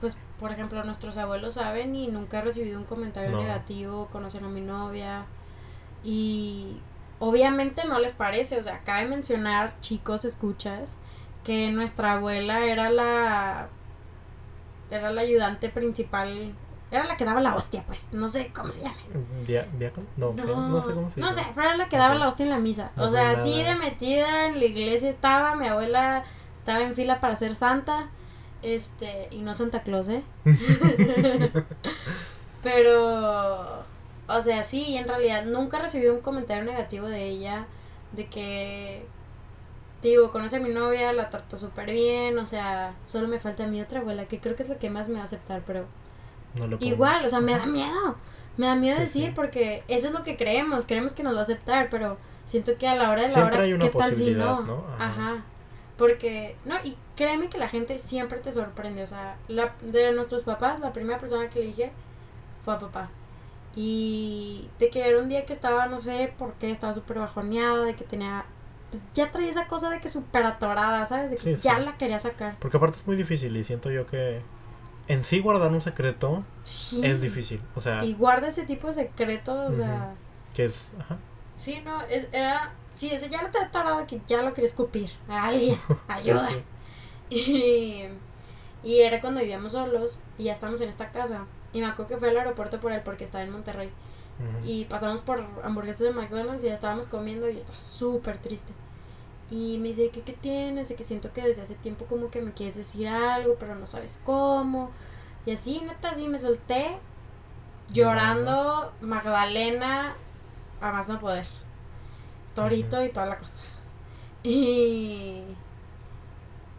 pues, por ejemplo, nuestros abuelos saben y nunca he recibido un comentario
No.
negativo, conocen a mi novia. Y obviamente no les parece, o sea, cabe mencionar, chicos, escuchas, que nuestra abuela era la... Era la ayudante principal, era la que daba la hostia, pues, no sé cómo se llama.
¿Diácono? No, ¿qué? no sé cómo se
No
dice.
sé, pero era la que daba la hostia en la misa.
No
o sea, así de metida en la iglesia estaba, mi abuela estaba en fila para ser santa. Este, y no Santa Claus, ¿eh? pero, o sea, sí, y en realidad nunca recibí un comentario negativo de ella, de que, digo, conoce a mi novia, la trata súper bien, o sea, solo me falta mi otra abuela, que creo que es la que más me va a aceptar, pero
No lo puedo-
Igual, o sea, me da miedo. Me da miedo
Sí,
decir
sí.
porque eso es lo que creemos, creemos que nos va a aceptar, pero siento que a la hora de la
Siempre
hora,
hay una
¿qué tal si no?
¿no?
Ajá.
Ajá.
Porque, no, y créeme que la gente siempre te sorprende, o sea, la, de nuestros papás, la primera persona que le dije fue a papá. Y de que era un día que estaba, no sé por qué, estaba súper bajoneada, de que tenía, pues ya traía esa cosa de que súper atorada, ¿sabes? De que
Sí,
ya
sí.
la quería sacar.
Porque aparte es muy difícil y siento yo que en sí guardar un secreto
Sí.
es difícil. O sea,
Y guarda ese tipo de secretos, o sea...
que es... Ajá.
Sí, no, es, era. Sí, o sea, ya lo tenía atorado que ya lo quería escupir. A alguien, ayuda. Y, y era cuando vivíamos solos y ya estamos en esta casa. Y me acuerdo que fue al aeropuerto por él porque estaba en Monterrey. Y pasamos por hamburguesas de McDonald's y ya estábamos comiendo y yo estaba súper triste. Y me dice, ¿qué, ¿qué tienes? Y que siento que desde hace tiempo como que me quieres decir algo, pero no sabes cómo. Y así, neta, así me solté llorando, Magdalena, a más no poder. Torito y toda la cosa. Y,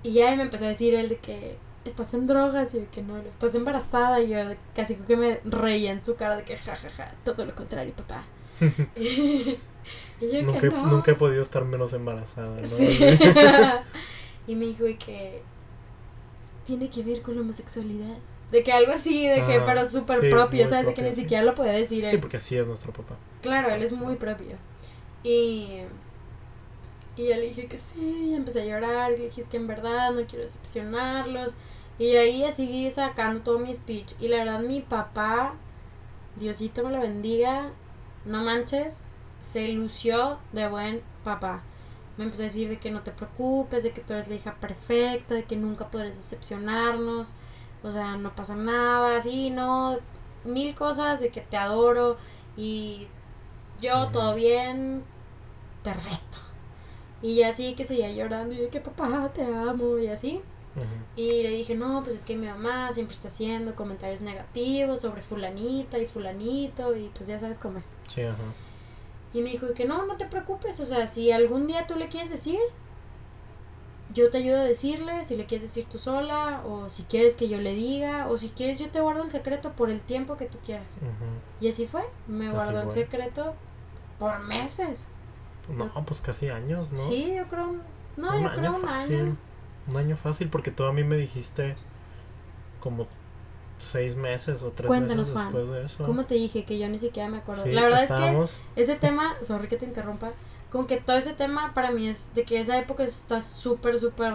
y ya me empezó a decir él de que estás en drogas y yo que no, estás embarazada y yo casi que me reía en su cara de que jajaja, todo lo contrario, papá. y yo
nunca,
que
he-
no.
nunca he podido estar menos embarazada, ¿no?
Sí. y me dijo que tiene que ver con la homosexualidad. De que algo así, de que,
Ah,
pero súper
sí,
propio, ¿sabes? De que ni
sí.
siquiera lo podía decir él.
Sí, porque así es nuestro papá.
Claro, él es muy propio. Y, y ya le dije que sí, y empecé a llorar, y le dije "Es que en verdad no quiero decepcionarlos. Y yo ahí seguí sacando todo mi speech. Y la verdad, mi papá, Diosito me lo bendiga, no manches, se lució de buen papá. Me empezó a decir de que no te preocupes, de que tú eres la hija perfecta, de que nunca podrás decepcionarnos. O sea, no pasa nada, así, no, mil cosas de que te adoro y yo todo bien, perfecto. Y ya así que seguía llorando y yo que papá te amo y así. Y le dije, no, pues es que mi mamá siempre está haciendo comentarios negativos sobre fulanita y fulanito y pues ya sabes cómo es.
Sí, ajá.
Y me dijo que no, no te preocupes, o sea, si algún día tú le quieres decir, yo te ayudo a decirle, si le quieres decir tú sola, o si quieres que yo le diga, o si quieres yo te guardo el secreto por el tiempo que tú quieras. Y así fue, me guardó el secreto por meses.
No, pues casi años, ¿no?
Sí, yo creo, un- no,
un
yo creo un año.
Un año fácil porque tú a mí me dijiste como seis meses o tres
Cuéntanos,
meses
Juan,
después de eso.
¿Cómo te dije que yo ni siquiera me acuerdo?
Sí,
La verdad
estábamos-
es que ese tema, sorry que te interrumpa, como que todo ese tema para mí es de que esa época está súper, súper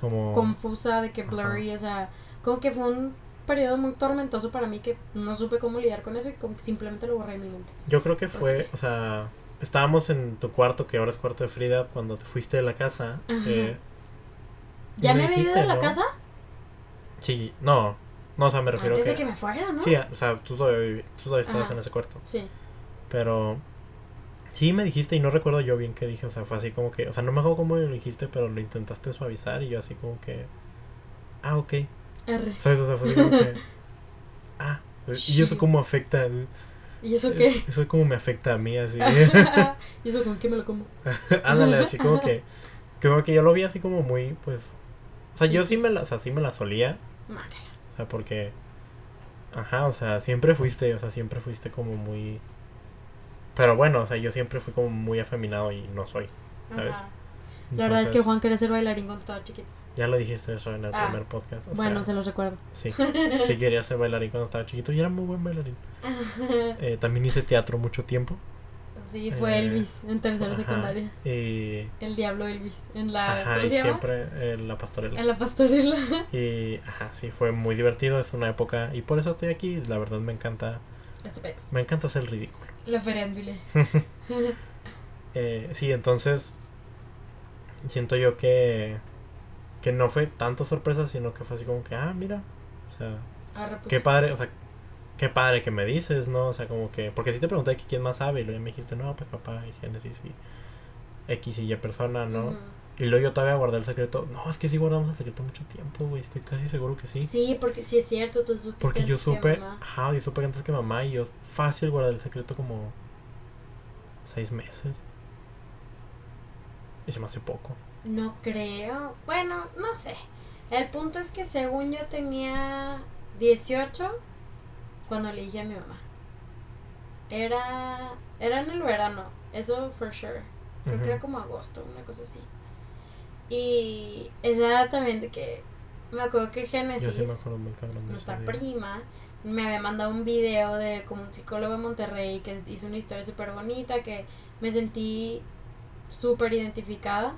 como
confusa, de que
Ajá.
blurry, o sea, como que fue un periodo muy tormentoso para mí que no supe cómo lidiar con eso y como que simplemente lo borré de mi mente.
yo creo que fue, o sea, estábamos en tu cuarto que ahora es cuarto de Frida cuando te fuiste de la casa. Eh,
¿Ya me había ido de la
¿no?
casa?
Sí, no. No, o sea, me refiero
Antes
que...
de que me fuera, ¿no?
Sí, o sea, tú todavía, tú todavía estabas
Ajá.
en ese cuarto.
Sí.
Pero sí me dijiste y no recuerdo yo bien qué dije. O sea, fue así como que. O sea, no me acuerdo cómo lo dijiste, pero lo intentaste suavizar y yo así como que. Ah, ok.
R.
¿Sabes? O sea, fue así como que. Ah. ¿Y eso cómo afecta?
¿Y eso qué?
Eso cómo me afecta a mí, así.
¿Y eso con qué me lo como?
Ándale, así como que. Como que yo lo vi así como muy, pues. O sea, yo sí me la, o sea, sí me la solía.
Mácala.
O sea, porque. Ajá, o sea, siempre fuiste, o sea, siempre fuiste como muy. Pero bueno, o sea, yo siempre fui como muy afeminado y no soy. ¿Sabes?
Ajá. La verdad es que Juan quería ser bailarín cuando estaba chiquito.
Ya lo dijiste eso en el
Ah,
primer podcast. O
bueno,
sea,
se los recuerdo.
sí. Sí quería ser bailarín cuando estaba chiquito y era muy buen bailarín. Eh, también hice teatro mucho tiempo.
Sí, fue
Eh,
Elvis en tercero
ajá,
secundaria.
Y.
El diablo Elvis. En la.
Ajá,
¿Cómo
y siempre eh, la pastorela.
En la pastorela.
Y, ajá, sí, fue muy divertido. Es una época. Y por eso estoy aquí. La verdad me encanta.
Pez.
Me encanta hacer ridículo.
La ferándula.
Eh, sí, entonces. Siento yo que. Que no fue tanto sorpresa, sino que fue así como que, ah, mira. O sea,
pues.
qué padre, o sea, qué padre que me dices, ¿no? O sea, como que. Porque sí te pregunté que quién más sabe. Y luego me dijiste, no, pues papá y Génesis y. X y Y persona, ¿no? Y luego yo todavía guardé el secreto. No, es que sí guardamos el secreto mucho tiempo, güey. Estoy casi seguro que sí.
Sí, porque sí es cierto, tú supiste.
Porque yo
que
supe,
mamá.
ajá, yo supe antes que mamá y yo fácil guardé el secreto como seis meses. Y se me hace poco.
No creo. Bueno, no sé. El punto es que según yo tenía 18 cuando le dije a mi mamá. Era era en el verano, eso for sure. Creo que era como agosto, una cosa así. Y esa también de que me acuerdo que
sí acuerdo de
nuestra prima, me había mandado un video de como un psicólogo de Monterrey que hizo una historia súper bonita que me sentí súper identificada.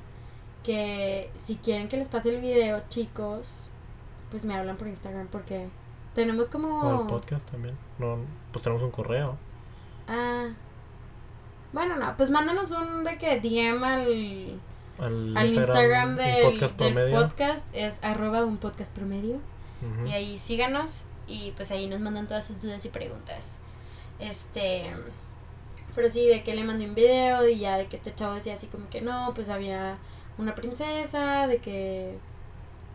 Que si quieren que les pase el video, chicos, pues me hablan por Instagram porque tenemos como...
O el podcast también. No, pues tenemos un correo.
Ah. Bueno, no, pues mándanos un de que DM al,
Al,
al Instagram del,
podcast
del podcast. Es arroba un podcast promedio. Y ahí síganos y pues ahí nos mandan todas sus dudas y preguntas. Este... Pero sí, de que le mandé un video y ya de que este chavo decía así como que no, pues había una princesa, de que,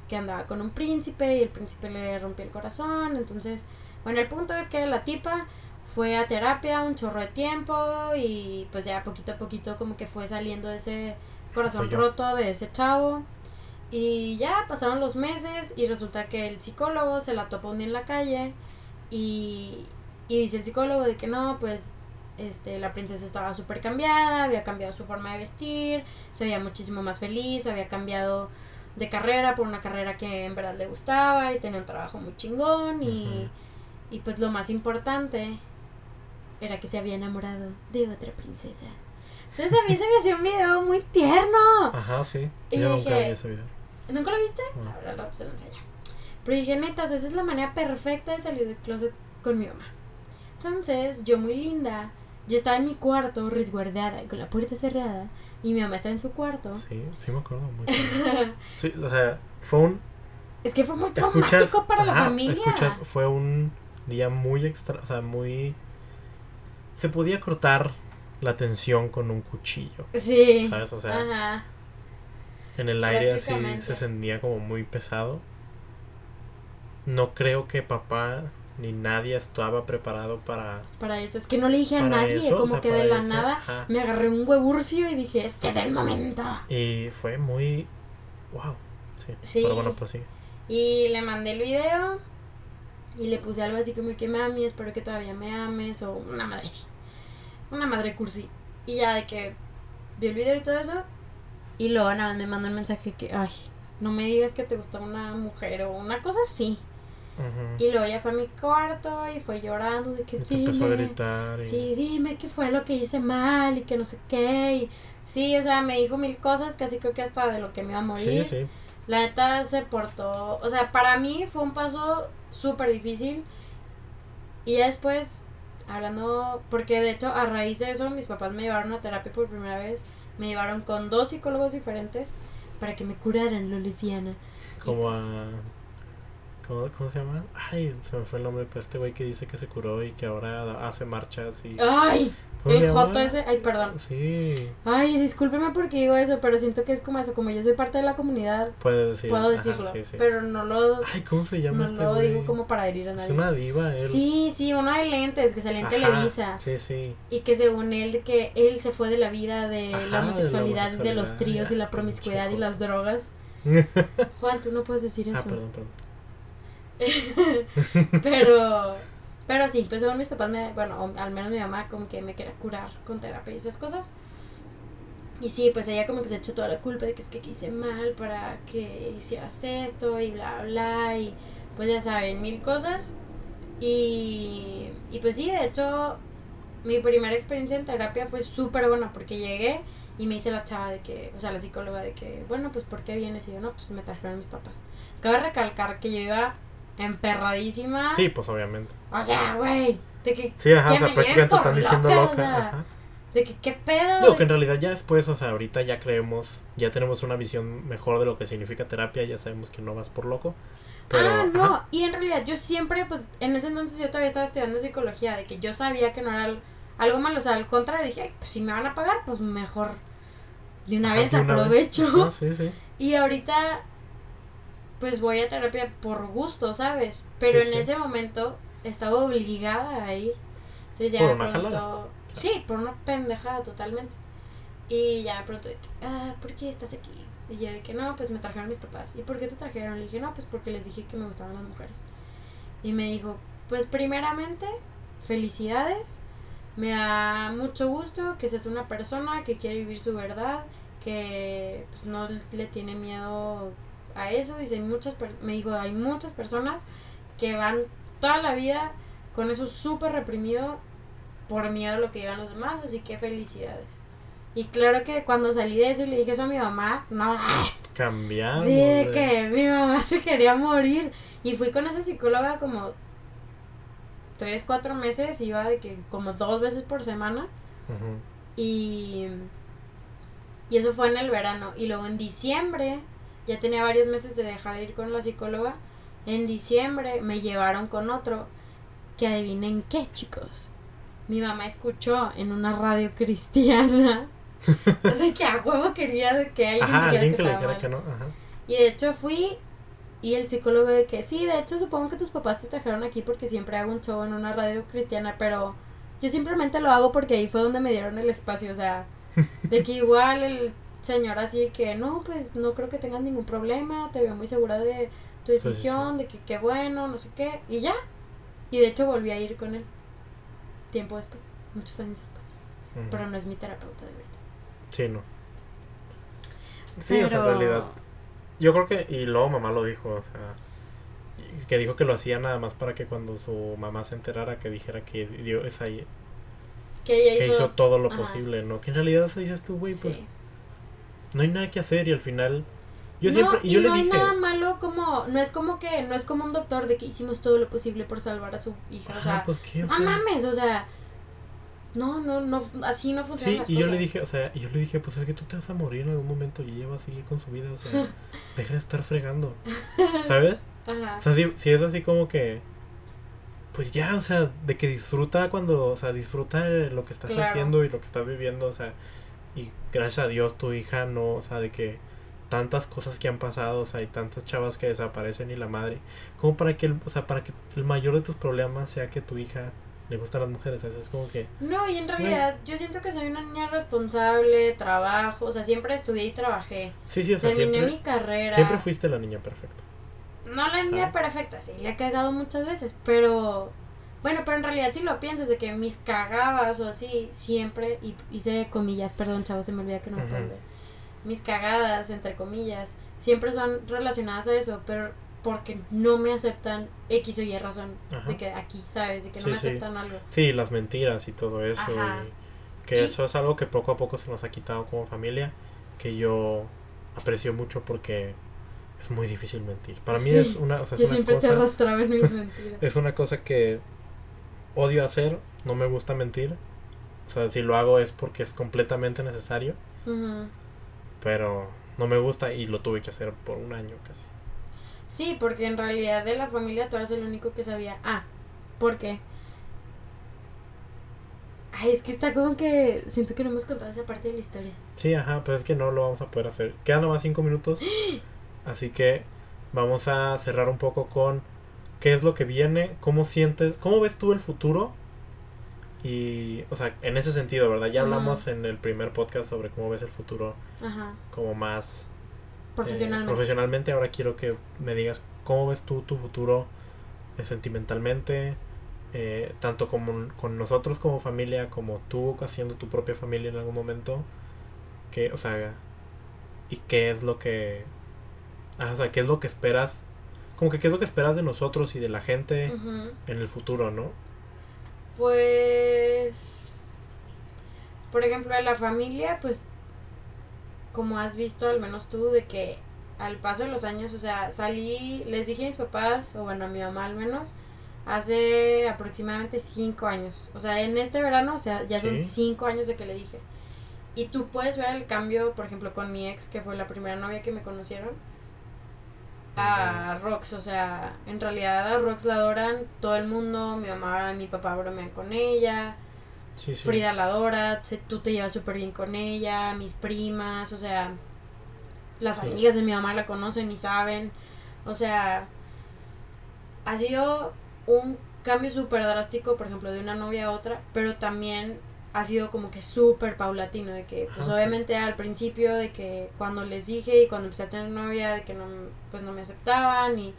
que andaba con un príncipe y el príncipe le rompió el corazón. Entonces, bueno, el punto es que la tipa fue a terapia un chorro de tiempo y pues ya poquito a poquito como que fue saliendo de ese corazón roto de ese chavo. Y ya pasaron los meses y resulta que el psicólogo se la topó un día en la calle y, y dice el psicólogo de que no, pues este, la princesa estaba súper cambiada, había cambiado su forma de vestir, se veía muchísimo más feliz, había cambiado de carrera por una carrera que en verdad le gustaba y tenía un trabajo muy chingón y,
Ujú.
y pues lo más importante era que se había enamorado de otra princesa. Entonces a mí se me hacía un video muy tierno.
Ajá, sí.
Y
Yo nunca
dije-
vi ese video.
¿Nunca lo viste?
No.
Ahora al rato te lo enseño. Pero dije, neta, o sea, esa es la manera perfecta de salir del closet con mi mamá. Entonces, yo muy linda, yo estaba en mi cuarto resguardada, con la puerta cerrada, y mi mamá estaba en su cuarto.
Sí, sí me acuerdo muy bien. Sí, o sea, fue un
Es que fue muy
escuchas,
traumático para la familia.
escuchas, fue un día muy extra, o sea, muy se podía cortar la tensión con un cuchillo,
Sí.
¿sabes? O sea,
Ajá.
en el aire así se sentía como muy pesado. No creo que papá ni nadie estaba preparado para,
Para eso. Es que no le dije a nadie,
eso, o
como
sea,
que de la nada
ajá.
me agarré un hueburcio y dije, este es el momento.
Y fue muy wow. Sí.
Sí.
Pero bueno, pues sí.
Y le mandé el video y le puse algo así como que mami, espero que todavía me ames o una madre sí. Una madre cursi. Y ya de que vio el video y todo eso y luego nada más me mandó un mensaje que, ay, no me digas que te gusta una mujer o una cosa así. Y luego ya fue a mi cuarto y fue llorando de que
Y te empezó a
dime,
gritar. Y...
sí, dime qué fue lo que hice mal y que no sé qué. Y, sí, o sea, me dijo mil cosas, casi creo que hasta de lo que me iba a morir.
sí, sí.
La neta se portó, o sea, para mí fue un paso súper difícil. Y ya después, hablando, porque de hecho a raíz de eso mis papás me llevaron a terapia por primera vez. Me llevaron con dos psicólogos diferentes para que me curaran lo lesbiana.
Como
pues-
a. ¿Cómo, ¿Cómo se llama? Ay, se me fue el nombre, pero este güey que dice que se curó y que ahora hace marchas y...
Ay,
¿Cómo se
el joto ese, ay, perdón.
Sí,
Ay, discúlpeme porque digo eso, pero siento que es como eso, como yo soy parte de la comunidad, puedo
ajá,
decirlo,
sí, sí.
pero no lo,
Ay, ¿cómo se llama
no
este
lo
güey?
digo como para herir a
Es
nadie.
una diva, él.
Sí, sí, uno de lentes que salió en Televisa.
Sí, sí.
Y que según él, de que él se fue de la vida de
Ajá, de
la homosexualidad, de, los
homosexualidad,
tríos y la promiscuidad y las drogas. Juan, tú no puedes decir
ah,
eso.
perdón, perdón.
pero, pero sí, pues según mis papás, me, bueno, al menos mi mamá como que me quería curar con terapia y esas cosas. Y sí, pues ella como que se echó toda la culpa de que es que hice mal para que hicieras esto y bla, bla, y pues ya saben, mil cosas. Y, y pues sí, de hecho, mi primera experiencia en terapia fue súper buena porque llegué y me hice la chava de que, o sea, la psicóloga de que, bueno, pues ¿por qué vienes? Y yo, no, pues me trajeron mis papás. Cabe recalcar que yo iba emperradísima.
Sí, pues obviamente.
O sea, güey, de que,
Sí, ajá,
Que
o sea,
me
prácticamente están diciendo
loca,
loca.
o sea,
ajá.
de que, ¿qué pedo?
Digo que en realidad ya después, o sea, ahorita ya creemos, ya tenemos una visión mejor de lo que significa terapia, ya sabemos que no vas por loco. Pero,
ah, no,
ajá,
y en realidad yo siempre, pues, en ese entonces yo todavía estaba estudiando psicología, de que yo sabía que no era al- algo malo, o sea, al contrario, dije, "Ay, pues si me van a pagar, pues mejor de una
ajá,
vez
de una vez.
aprovecho.
Ajá, sí, sí.
Y ahorita, pues voy a terapia por gusto, ¿sabes? Pero
Sí,
en
sí.
ese momento estaba obligada a ir. Entonces ya
Por
me
una
preguntó. Sí, por una pendejada totalmente. Y ya me preguntó, ah, ¿por qué estás aquí? Y yo que no, pues me trajeron mis papás. ¿Y por qué te trajeron? Le dije, no, pues porque les dije que me gustaban las mujeres. Y me dijo, pues primeramente, felicidades. Me da mucho gusto que seas una persona que quiere vivir su verdad, que pues, no le tiene miedo a eso. Dice, hay muchas, me dijo, hay muchas personas que van toda la vida con eso súper reprimido por miedo a lo que digan los demás, así que felicidades. Y claro que cuando salí de eso y le dije eso a mi mamá, no,
Cambiamos.
sí, de que mi mamá se quería morir. Y fui con esa psicóloga como tres, cuatro meses, iba de que como dos veces por semana. Y, y eso fue en el verano. Y luego en diciembre, ya tenía varios meses de dejar de ir con la psicóloga. En diciembre me llevaron con otro. Que adivinen qué, chicos. Mi mamá escuchó en una radio cristiana. o sea, que a huevo quería de que alguien
Ajá,
dijera
alguien
que
que le
estaba
dijera
mal.
que no. Ajá.
Y de hecho fui y el psicólogo de que sí, de hecho supongo que tus papás te trajeron aquí porque siempre hago un show en una radio cristiana, pero yo simplemente lo hago porque ahí fue donde me dieron el espacio, o sea, de que igual el señor así que no, pues no creo que tengas ningún problema, te veo muy segura de tu decisión, de que qué bueno, no sé qué, y ya. Y de hecho volví a ir con él tiempo después, muchos años después, pero no es mi terapeuta de ahorita.
Sí, no. Sí, o sea, en realidad. Yo creo que, y luego mamá lo dijo, o sea, que dijo que lo hacía nada más para que cuando su mamá se enterara que dijera que dio esa, que
Que ella hizo,
hizo todo lo
ajá.
posible, ¿no? Que en realidad, o sea, dices tú, güey, pues
sí.
No hay nada que hacer y al final. Yo
no,
siempre, y
y
yo
no
le
hay
dije.
nada malo como, no es como que, no es como un doctor de que hicimos todo lo posible por salvar a su hija, o
"Ajá,
sea,
pues, ¿qué? O
no mames, o sea, no, no, no, así no funcionan
Sí,
las
y yo le
cosas.
dije, o sea, y yo le dije, pues es que tú te vas a morir en algún momento y ella va a seguir con su vida, o sea, deja de estar fregando, ¿sabes?
Ajá,
O sea, si, si es así como que, pues ya, o sea, de que disfruta cuando, o sea, disfruta lo que estás
Claro.
haciendo y lo que estás viviendo, o sea, y gracias a Dios tu hija no, o sea, de que tantas cosas que han pasado, o sea, hay tantas chavas que desaparecen y la madre, como para que, el, o sea, para que el mayor de tus problemas sea que tu hija le gustan las mujeres, ¿sabes? Es como que,
no, y en realidad yo siento que soy una niña responsable, trabajo, o sea, siempre estudié y trabajé,
sí, sí, o sea,
terminé
siempre,
mi carrera,
siempre fuiste la niña perfecta.
no la niña perfecta, sí, le he cagado muchas veces, pero, bueno, pero en realidad si lo piensas de que mis cagadas o así, siempre, y hice comillas, perdón, chavos, se me olvida que no me ver. mis cagadas, entre comillas, siempre son relacionadas a eso, pero porque no me aceptan X o Y razón
Ajá.
de que aquí, ¿sabes? De que no
Sí,
me
sí.
aceptan algo.
Sí, las mentiras y todo eso. Y que
Y-
eso es algo que poco a poco se nos ha quitado como familia, que yo aprecio mucho porque es muy difícil mentir. Para mí
Sí,
es una, o sea, es
Yo
una
siempre te
cosa,
arrastraba en mis mentiras.
es una cosa que odio hacer, no me gusta mentir. O sea, si lo hago es porque es completamente necesario, pero no me gusta y lo tuve que hacer por un año casi.
Sí, porque en realidad de la familia tú eras el único que sabía. Ah, ¿por qué? Ay, es que está como que siento que no hemos contado esa parte de la historia.
Sí, ajá, pero es que no lo vamos a poder hacer. Quedan nomás cinco minutos. así que vamos a cerrar un poco con qué es lo que viene, cómo sientes, cómo ves tú el futuro. Y, o sea, en ese sentido, ¿verdad? Ya hablamos en el primer podcast sobre cómo ves el futuro
Ajá.
como más
Profesionalmente.
eh, profesionalmente. Ahora quiero que me digas cómo ves tú tu futuro eh, sentimentalmente, eh, tanto como con nosotros como familia, como tú haciendo tu propia familia en algún momento. Que, o sea, y qué es lo que, ah, o sea, qué es lo que esperas, como que qué es lo que esperas de nosotros y de la gente en el futuro, ¿no?
Pues, por ejemplo, de la familia, pues, como has visto, al menos tú, de que al paso de los años, o sea, salí, les dije a mis papás, o bueno, a mi mamá al menos, hace aproximadamente cinco años. O sea, en este verano, o sea, ya son
Sí.
cinco años de que le dije. Y tú puedes ver el cambio, por ejemplo, con mi ex, que fue la primera novia que me conocieron, a Rox. O sea, en realidad a Rox la adoran todo el mundo. Mi mamá y mi papá bromean con ella.
Sí, sí.
Frida la adora. tú te llevas súper bien con ella. Mis primas, o sea, las
Sí.
amigas de mi mamá la conocen y saben. O sea, ha sido un cambio súper drástico, por ejemplo, de una novia a otra, pero también ha sido como que súper paulatino, de que, pues
Ajá, sí.
obviamente al principio, de que cuando les dije y cuando empecé a tener novia, de que no, pues no me aceptaban y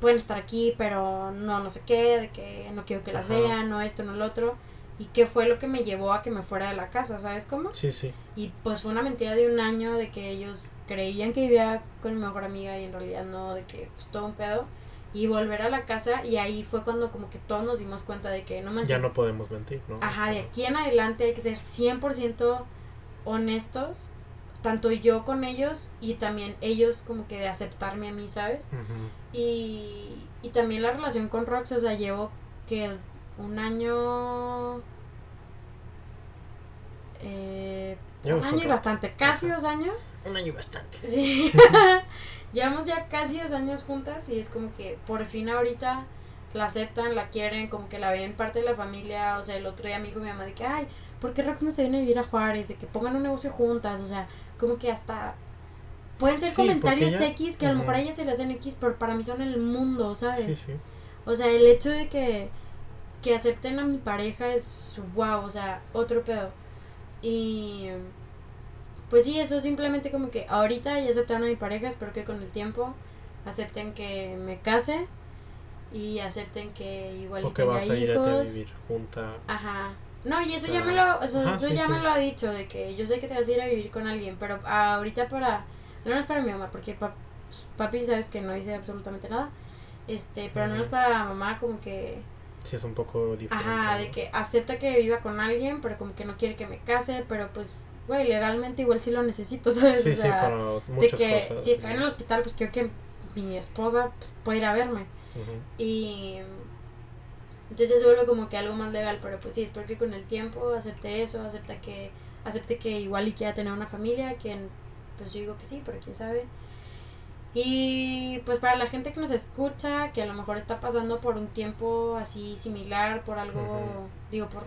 pueden estar aquí, pero no, no sé qué, de que no quiero que las
Ajá.
vean, no esto, no lo otro, y qué fue lo que me llevó a que me fuera de la casa, ¿sabes cómo?
Sí, sí.
Y pues fue una mentira de un año de que ellos creían que vivía con mi mejor amiga y en realidad no, de que pues todo un pedo. Y volver a la casa y ahí fue cuando como que todos nos dimos cuenta de que no manches.
Ya no podemos mentir, ¿no?
Ajá, de aquí en adelante hay que ser 100% honestos, tanto yo con ellos y también ellos como que de aceptarme a mí, ¿sabes? Y, y también la relación con Rox, o sea, llevo que un año... Eh, un año y bastante, casi
Ajá.
dos años.
Un año bastante.
Sí. Llevamos ya casi dos años juntas y es como que por fin ahorita la aceptan, la quieren, como que la ven parte de la familia. O sea, el otro día me dijo mi mamá de que, ay, ¿por qué Rox no se viene a vivir a Juárez? De que pongan un negocio juntas. O sea, como que hasta pueden ser
Sí,
comentarios
ella-
X que a lo mejor a ella se le hacen X, pero para mí son el mundo, ¿sabes?
Sí, sí.
O sea, el hecho de que, que acepten a mi pareja es wow, o sea, otro pedo. Y pues sí, eso simplemente como que ahorita ya aceptaron a mi pareja, espero que con el tiempo acepten que me case y acepten que igual
que
tenga
vas a ir a vivir junta.
Ajá. No, y eso ya
sea,
me lo, eso,
ajá,
eso
sí,
ya
sí.
me lo ha dicho, de que yo sé que te vas a ir a vivir con alguien, pero ahorita para, no es para mi mamá, porque pap- papi sabes que no dice absolutamente nada, este, pero no es para mamá como que,
Sí, es un poco diferente.
ajá, de
¿no?
que acepta que viva con alguien, pero como que no quiere que me case, pero pues, güey, legalmente igual sí lo necesito, ¿sabes?
Sí,
o
sí,
sea,
para
de que
cosas.
si estoy en el hospital, pues quiero que mi esposa pues, pueda ir a verme. Y entonces se vuelve como que algo más legal, pero pues sí, espero que con el tiempo acepte eso, acepta que, acepte que igual y quiera tener una familia, quien pues yo digo que sí, pero quién sabe. Y pues para la gente que nos escucha, que a lo mejor está pasando por un tiempo así similar, por algo, digo, por...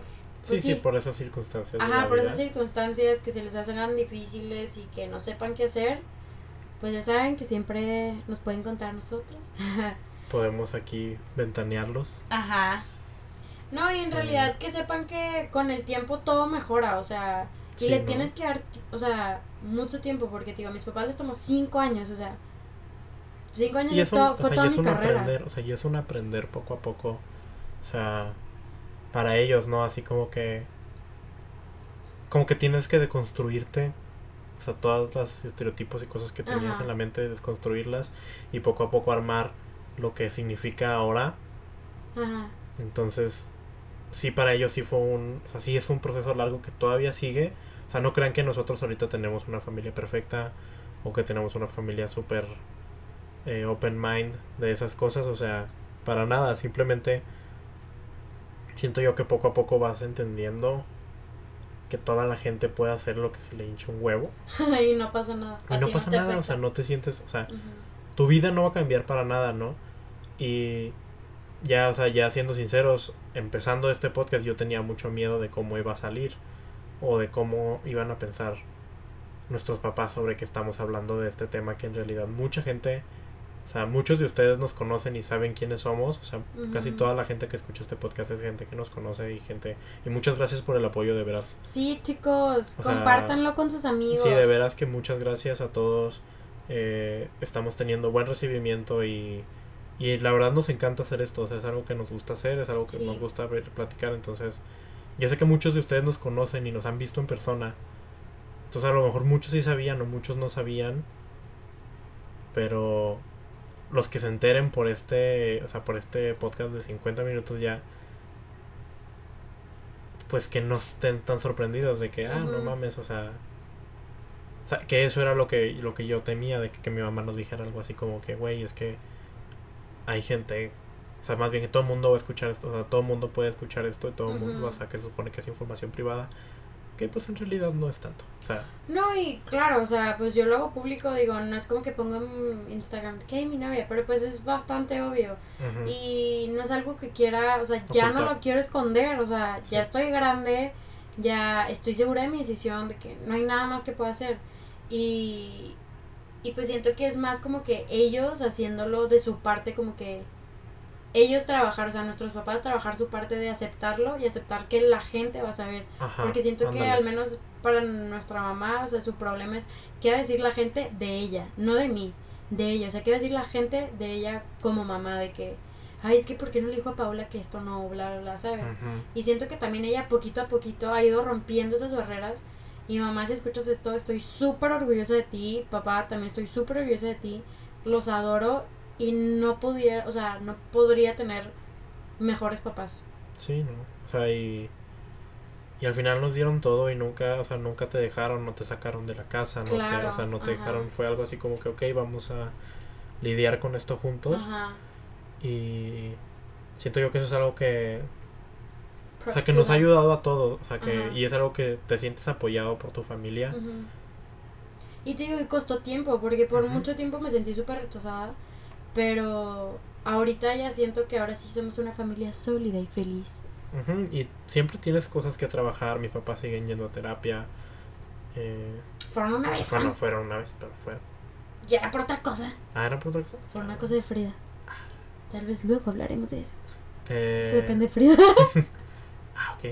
Sí,
Pues
sí,
sí,
por esas circunstancias.
Ajá, por
vida.
esas circunstancias que se les hagan difíciles y que no sepan qué hacer, pues ya saben que siempre nos pueden contar nosotros.
Podemos aquí ventanearlos.
Ajá. No, y en realidad que sepan que con el tiempo todo mejora, o sea, y
Sí,
le
¿no?
tienes que dar, o sea, mucho tiempo, porque, digo, a mis papás les tomó cinco años, o sea, cinco años
Y
todo-
o
fue
sea,
toda mi carrera.
aprender, o sea, y es un aprender poco a poco. O sea, para ellos, ¿no? Así como que como que tienes que deconstruirte. O sea, todas las estereotipos y cosas que tenías
Ajá.
en la mente, desconstruirlas y poco a poco armar lo que significa ahora.
Ajá.
Entonces, sí, para ellos sí fue un, o sea, sí es un proceso largo que todavía sigue. O sea, no crean que nosotros ahorita tenemos una familia perfecta o que tenemos una familia súper eh, open mind de esas cosas. O sea, para nada, simplemente siento yo que poco a poco vas entendiendo que toda la gente puede hacer lo que se le hincha un huevo.
y no pasa nada.
Y no pasa nada, o sea, no te sientes, o sea, tu vida no va a cambiar para nada, ¿no? Y ya, o sea, ya siendo sinceros, empezando este podcast yo tenía mucho miedo de cómo iba a salir o de cómo iban a pensar nuestros papás sobre que estamos hablando de este tema que en realidad mucha gente, o sea, muchos de ustedes nos conocen y saben quiénes somos, o sea, casi toda la gente que escucha este podcast es gente que nos conoce y gente y muchas gracias por el apoyo de veras.
Sí, chicos, compártanlo con sus amigos.
Sí, de veras que muchas gracias a todos. Eh, estamos teniendo buen recibimiento y y la verdad nos encanta hacer esto, o sea, es algo que nos gusta hacer, es algo que nos gusta ver, platicar, entonces yo sé que muchos de ustedes nos conocen y nos han visto en persona, entonces a lo mejor muchos sí sabían o muchos no sabían, pero los que se enteren por este, o sea, por este podcast de 50 minutos ya, pues que no estén tan sorprendidos de que, ah, no mames, o sea, o sea, que eso era lo que, lo que yo temía, de que, que mi mamá nos dijera algo así como que, güey, es que hay gente, o sea, más bien que todo el mundo va a escuchar esto, o sea, todo el mundo puede escuchar esto y todo el mundo, va a saber que se supone que es información privada, que pues en realidad no es tanto, o sea.
No, y claro, o sea, pues yo lo hago público, digo, no es como que pongo en Instagram, que mi novia, pero pues es bastante obvio. Y no es algo que quiera, o sea, ya no lo quiero esconder, o sea, ya estoy grande, ya estoy segura de mi decisión, de que no hay nada más que pueda hacer. Y, y pues siento que es más como que ellos haciéndolo de su parte, como que ellos trabajar, o sea, nuestros papás trabajar su parte de aceptarlo y aceptar que la gente va a saber. Porque siento que al menos para nuestra mamá, o sea, su problema es qué va a decir la gente de ella, no de mí, de ella. O sea, qué va a decir la gente de ella como mamá, de que, ay, es que ¿por qué no le dijo a Paula que esto no, bla, bla, bla, ¿sabes? Y siento que también ella poquito a poquito ha ido rompiendo esas barreras y mamá, si escuchas esto, estoy súper orgullosa de ti. Papá, también estoy súper orgullosa de ti. Los adoro y no pudiera, o sea, no podría tener mejores papás.
Sí, no. O sea, y, y al final nos dieron todo y nunca, o sea, nunca te dejaron, no te sacaron de la casa, no te, o sea, no te dejaron, fue algo así como que, ok, vamos a lidiar con esto juntos. Ajá. Y siento yo que eso es algo que, o sea, que nos ha ayudado a todos. O sea, que, y es algo que te sientes apoyado por tu familia.
Y te digo que costó tiempo, porque por mucho tiempo me sentí súper rechazada. Pero ahorita ya siento que ahora sí somos una familia sólida y feliz.
Y siempre tienes cosas que trabajar. Mis papás siguen yendo a terapia.
Eh, fueron una vez.
Bueno, fueron una vez, pero fueron.
Ya era por otra cosa.
Ah, era por otra cosa.
Por una cosa de Frida. Tal vez luego hablaremos de eso. Eh... Eso depende de Frida.
Ah, ok.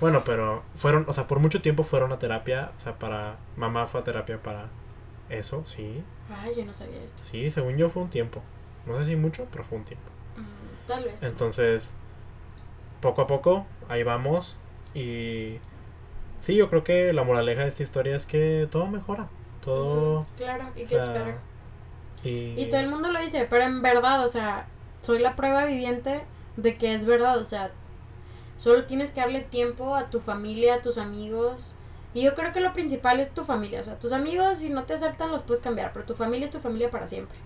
bueno, pero fueron, o sea, por mucho tiempo fueron a terapia, o sea, para, mamá fue a terapia para eso, sí.
Ay, yo no sabía esto.
Sí, según yo fue un tiempo. No sé si mucho, pero fue un tiempo.
Mm, tal vez.
Entonces, poco a poco, ahí vamos. Y sí, yo creo que la moraleja de esta historia es que todo mejora. Todo.
Claro, it gets better. Y... y todo el mundo lo dice, pero en verdad, o sea, soy la prueba viviente de que es verdad, o sea, solo tienes que darle tiempo a tu familia, a tus amigos. Y yo creo que lo principal es tu familia, o sea, tus amigos si no te aceptan los puedes cambiar, pero tu familia es tu familia para siempre.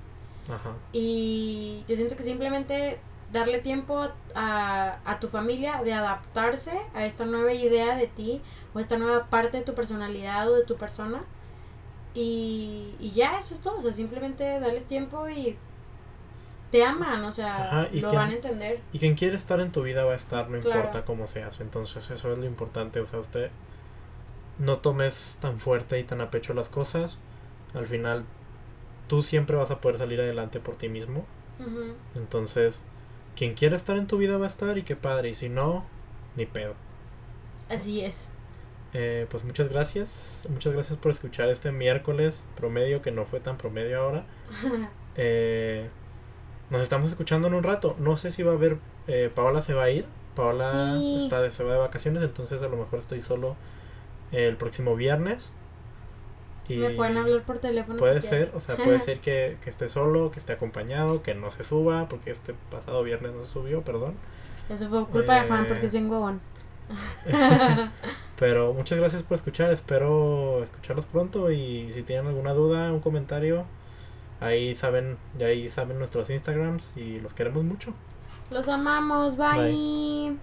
Ajá. Y yo siento que simplemente darle tiempo a, a, tu familia de adaptarse a esta nueva idea de ti o esta nueva parte de tu personalidad o de tu persona. Y, y ya, eso es todo. O sea, simplemente darles tiempo y te aman, o sea, lo van a entender.
Y quien quiere estar en tu vida va a estar, no importa cómo seas. Entonces, eso es lo importante. O sea, usted no tomes tan fuerte y tan a pecho las cosas. Al final, tú siempre vas a poder salir adelante por ti mismo. Entonces, quien quiere estar en tu vida va a estar y qué padre. Y si no, ni pedo.
Así es.
Eh, pues muchas gracias. Muchas gracias por escuchar este miércoles promedio, que no fue tan promedio ahora. eh, nos estamos escuchando en un rato. No sé si va a haber. Eh, Paola se va a ir. Paola está de, se va de vacaciones, entonces a lo mejor estoy solo el próximo viernes.
Y Me pueden hablar por teléfono.
Puede ser, o sea, puede ser que, que, esté solo, que esté acompañado, que no se suba, porque este pasado viernes no se subió, perdón.
Eso fue culpa de Juan, porque es bien huevón.
Pero muchas gracias por escuchar, espero escucharlos pronto y si tienen alguna duda, un comentario, Ahí saben, ya ahí saben nuestros Instagrams y los queremos mucho.
Los amamos, bye.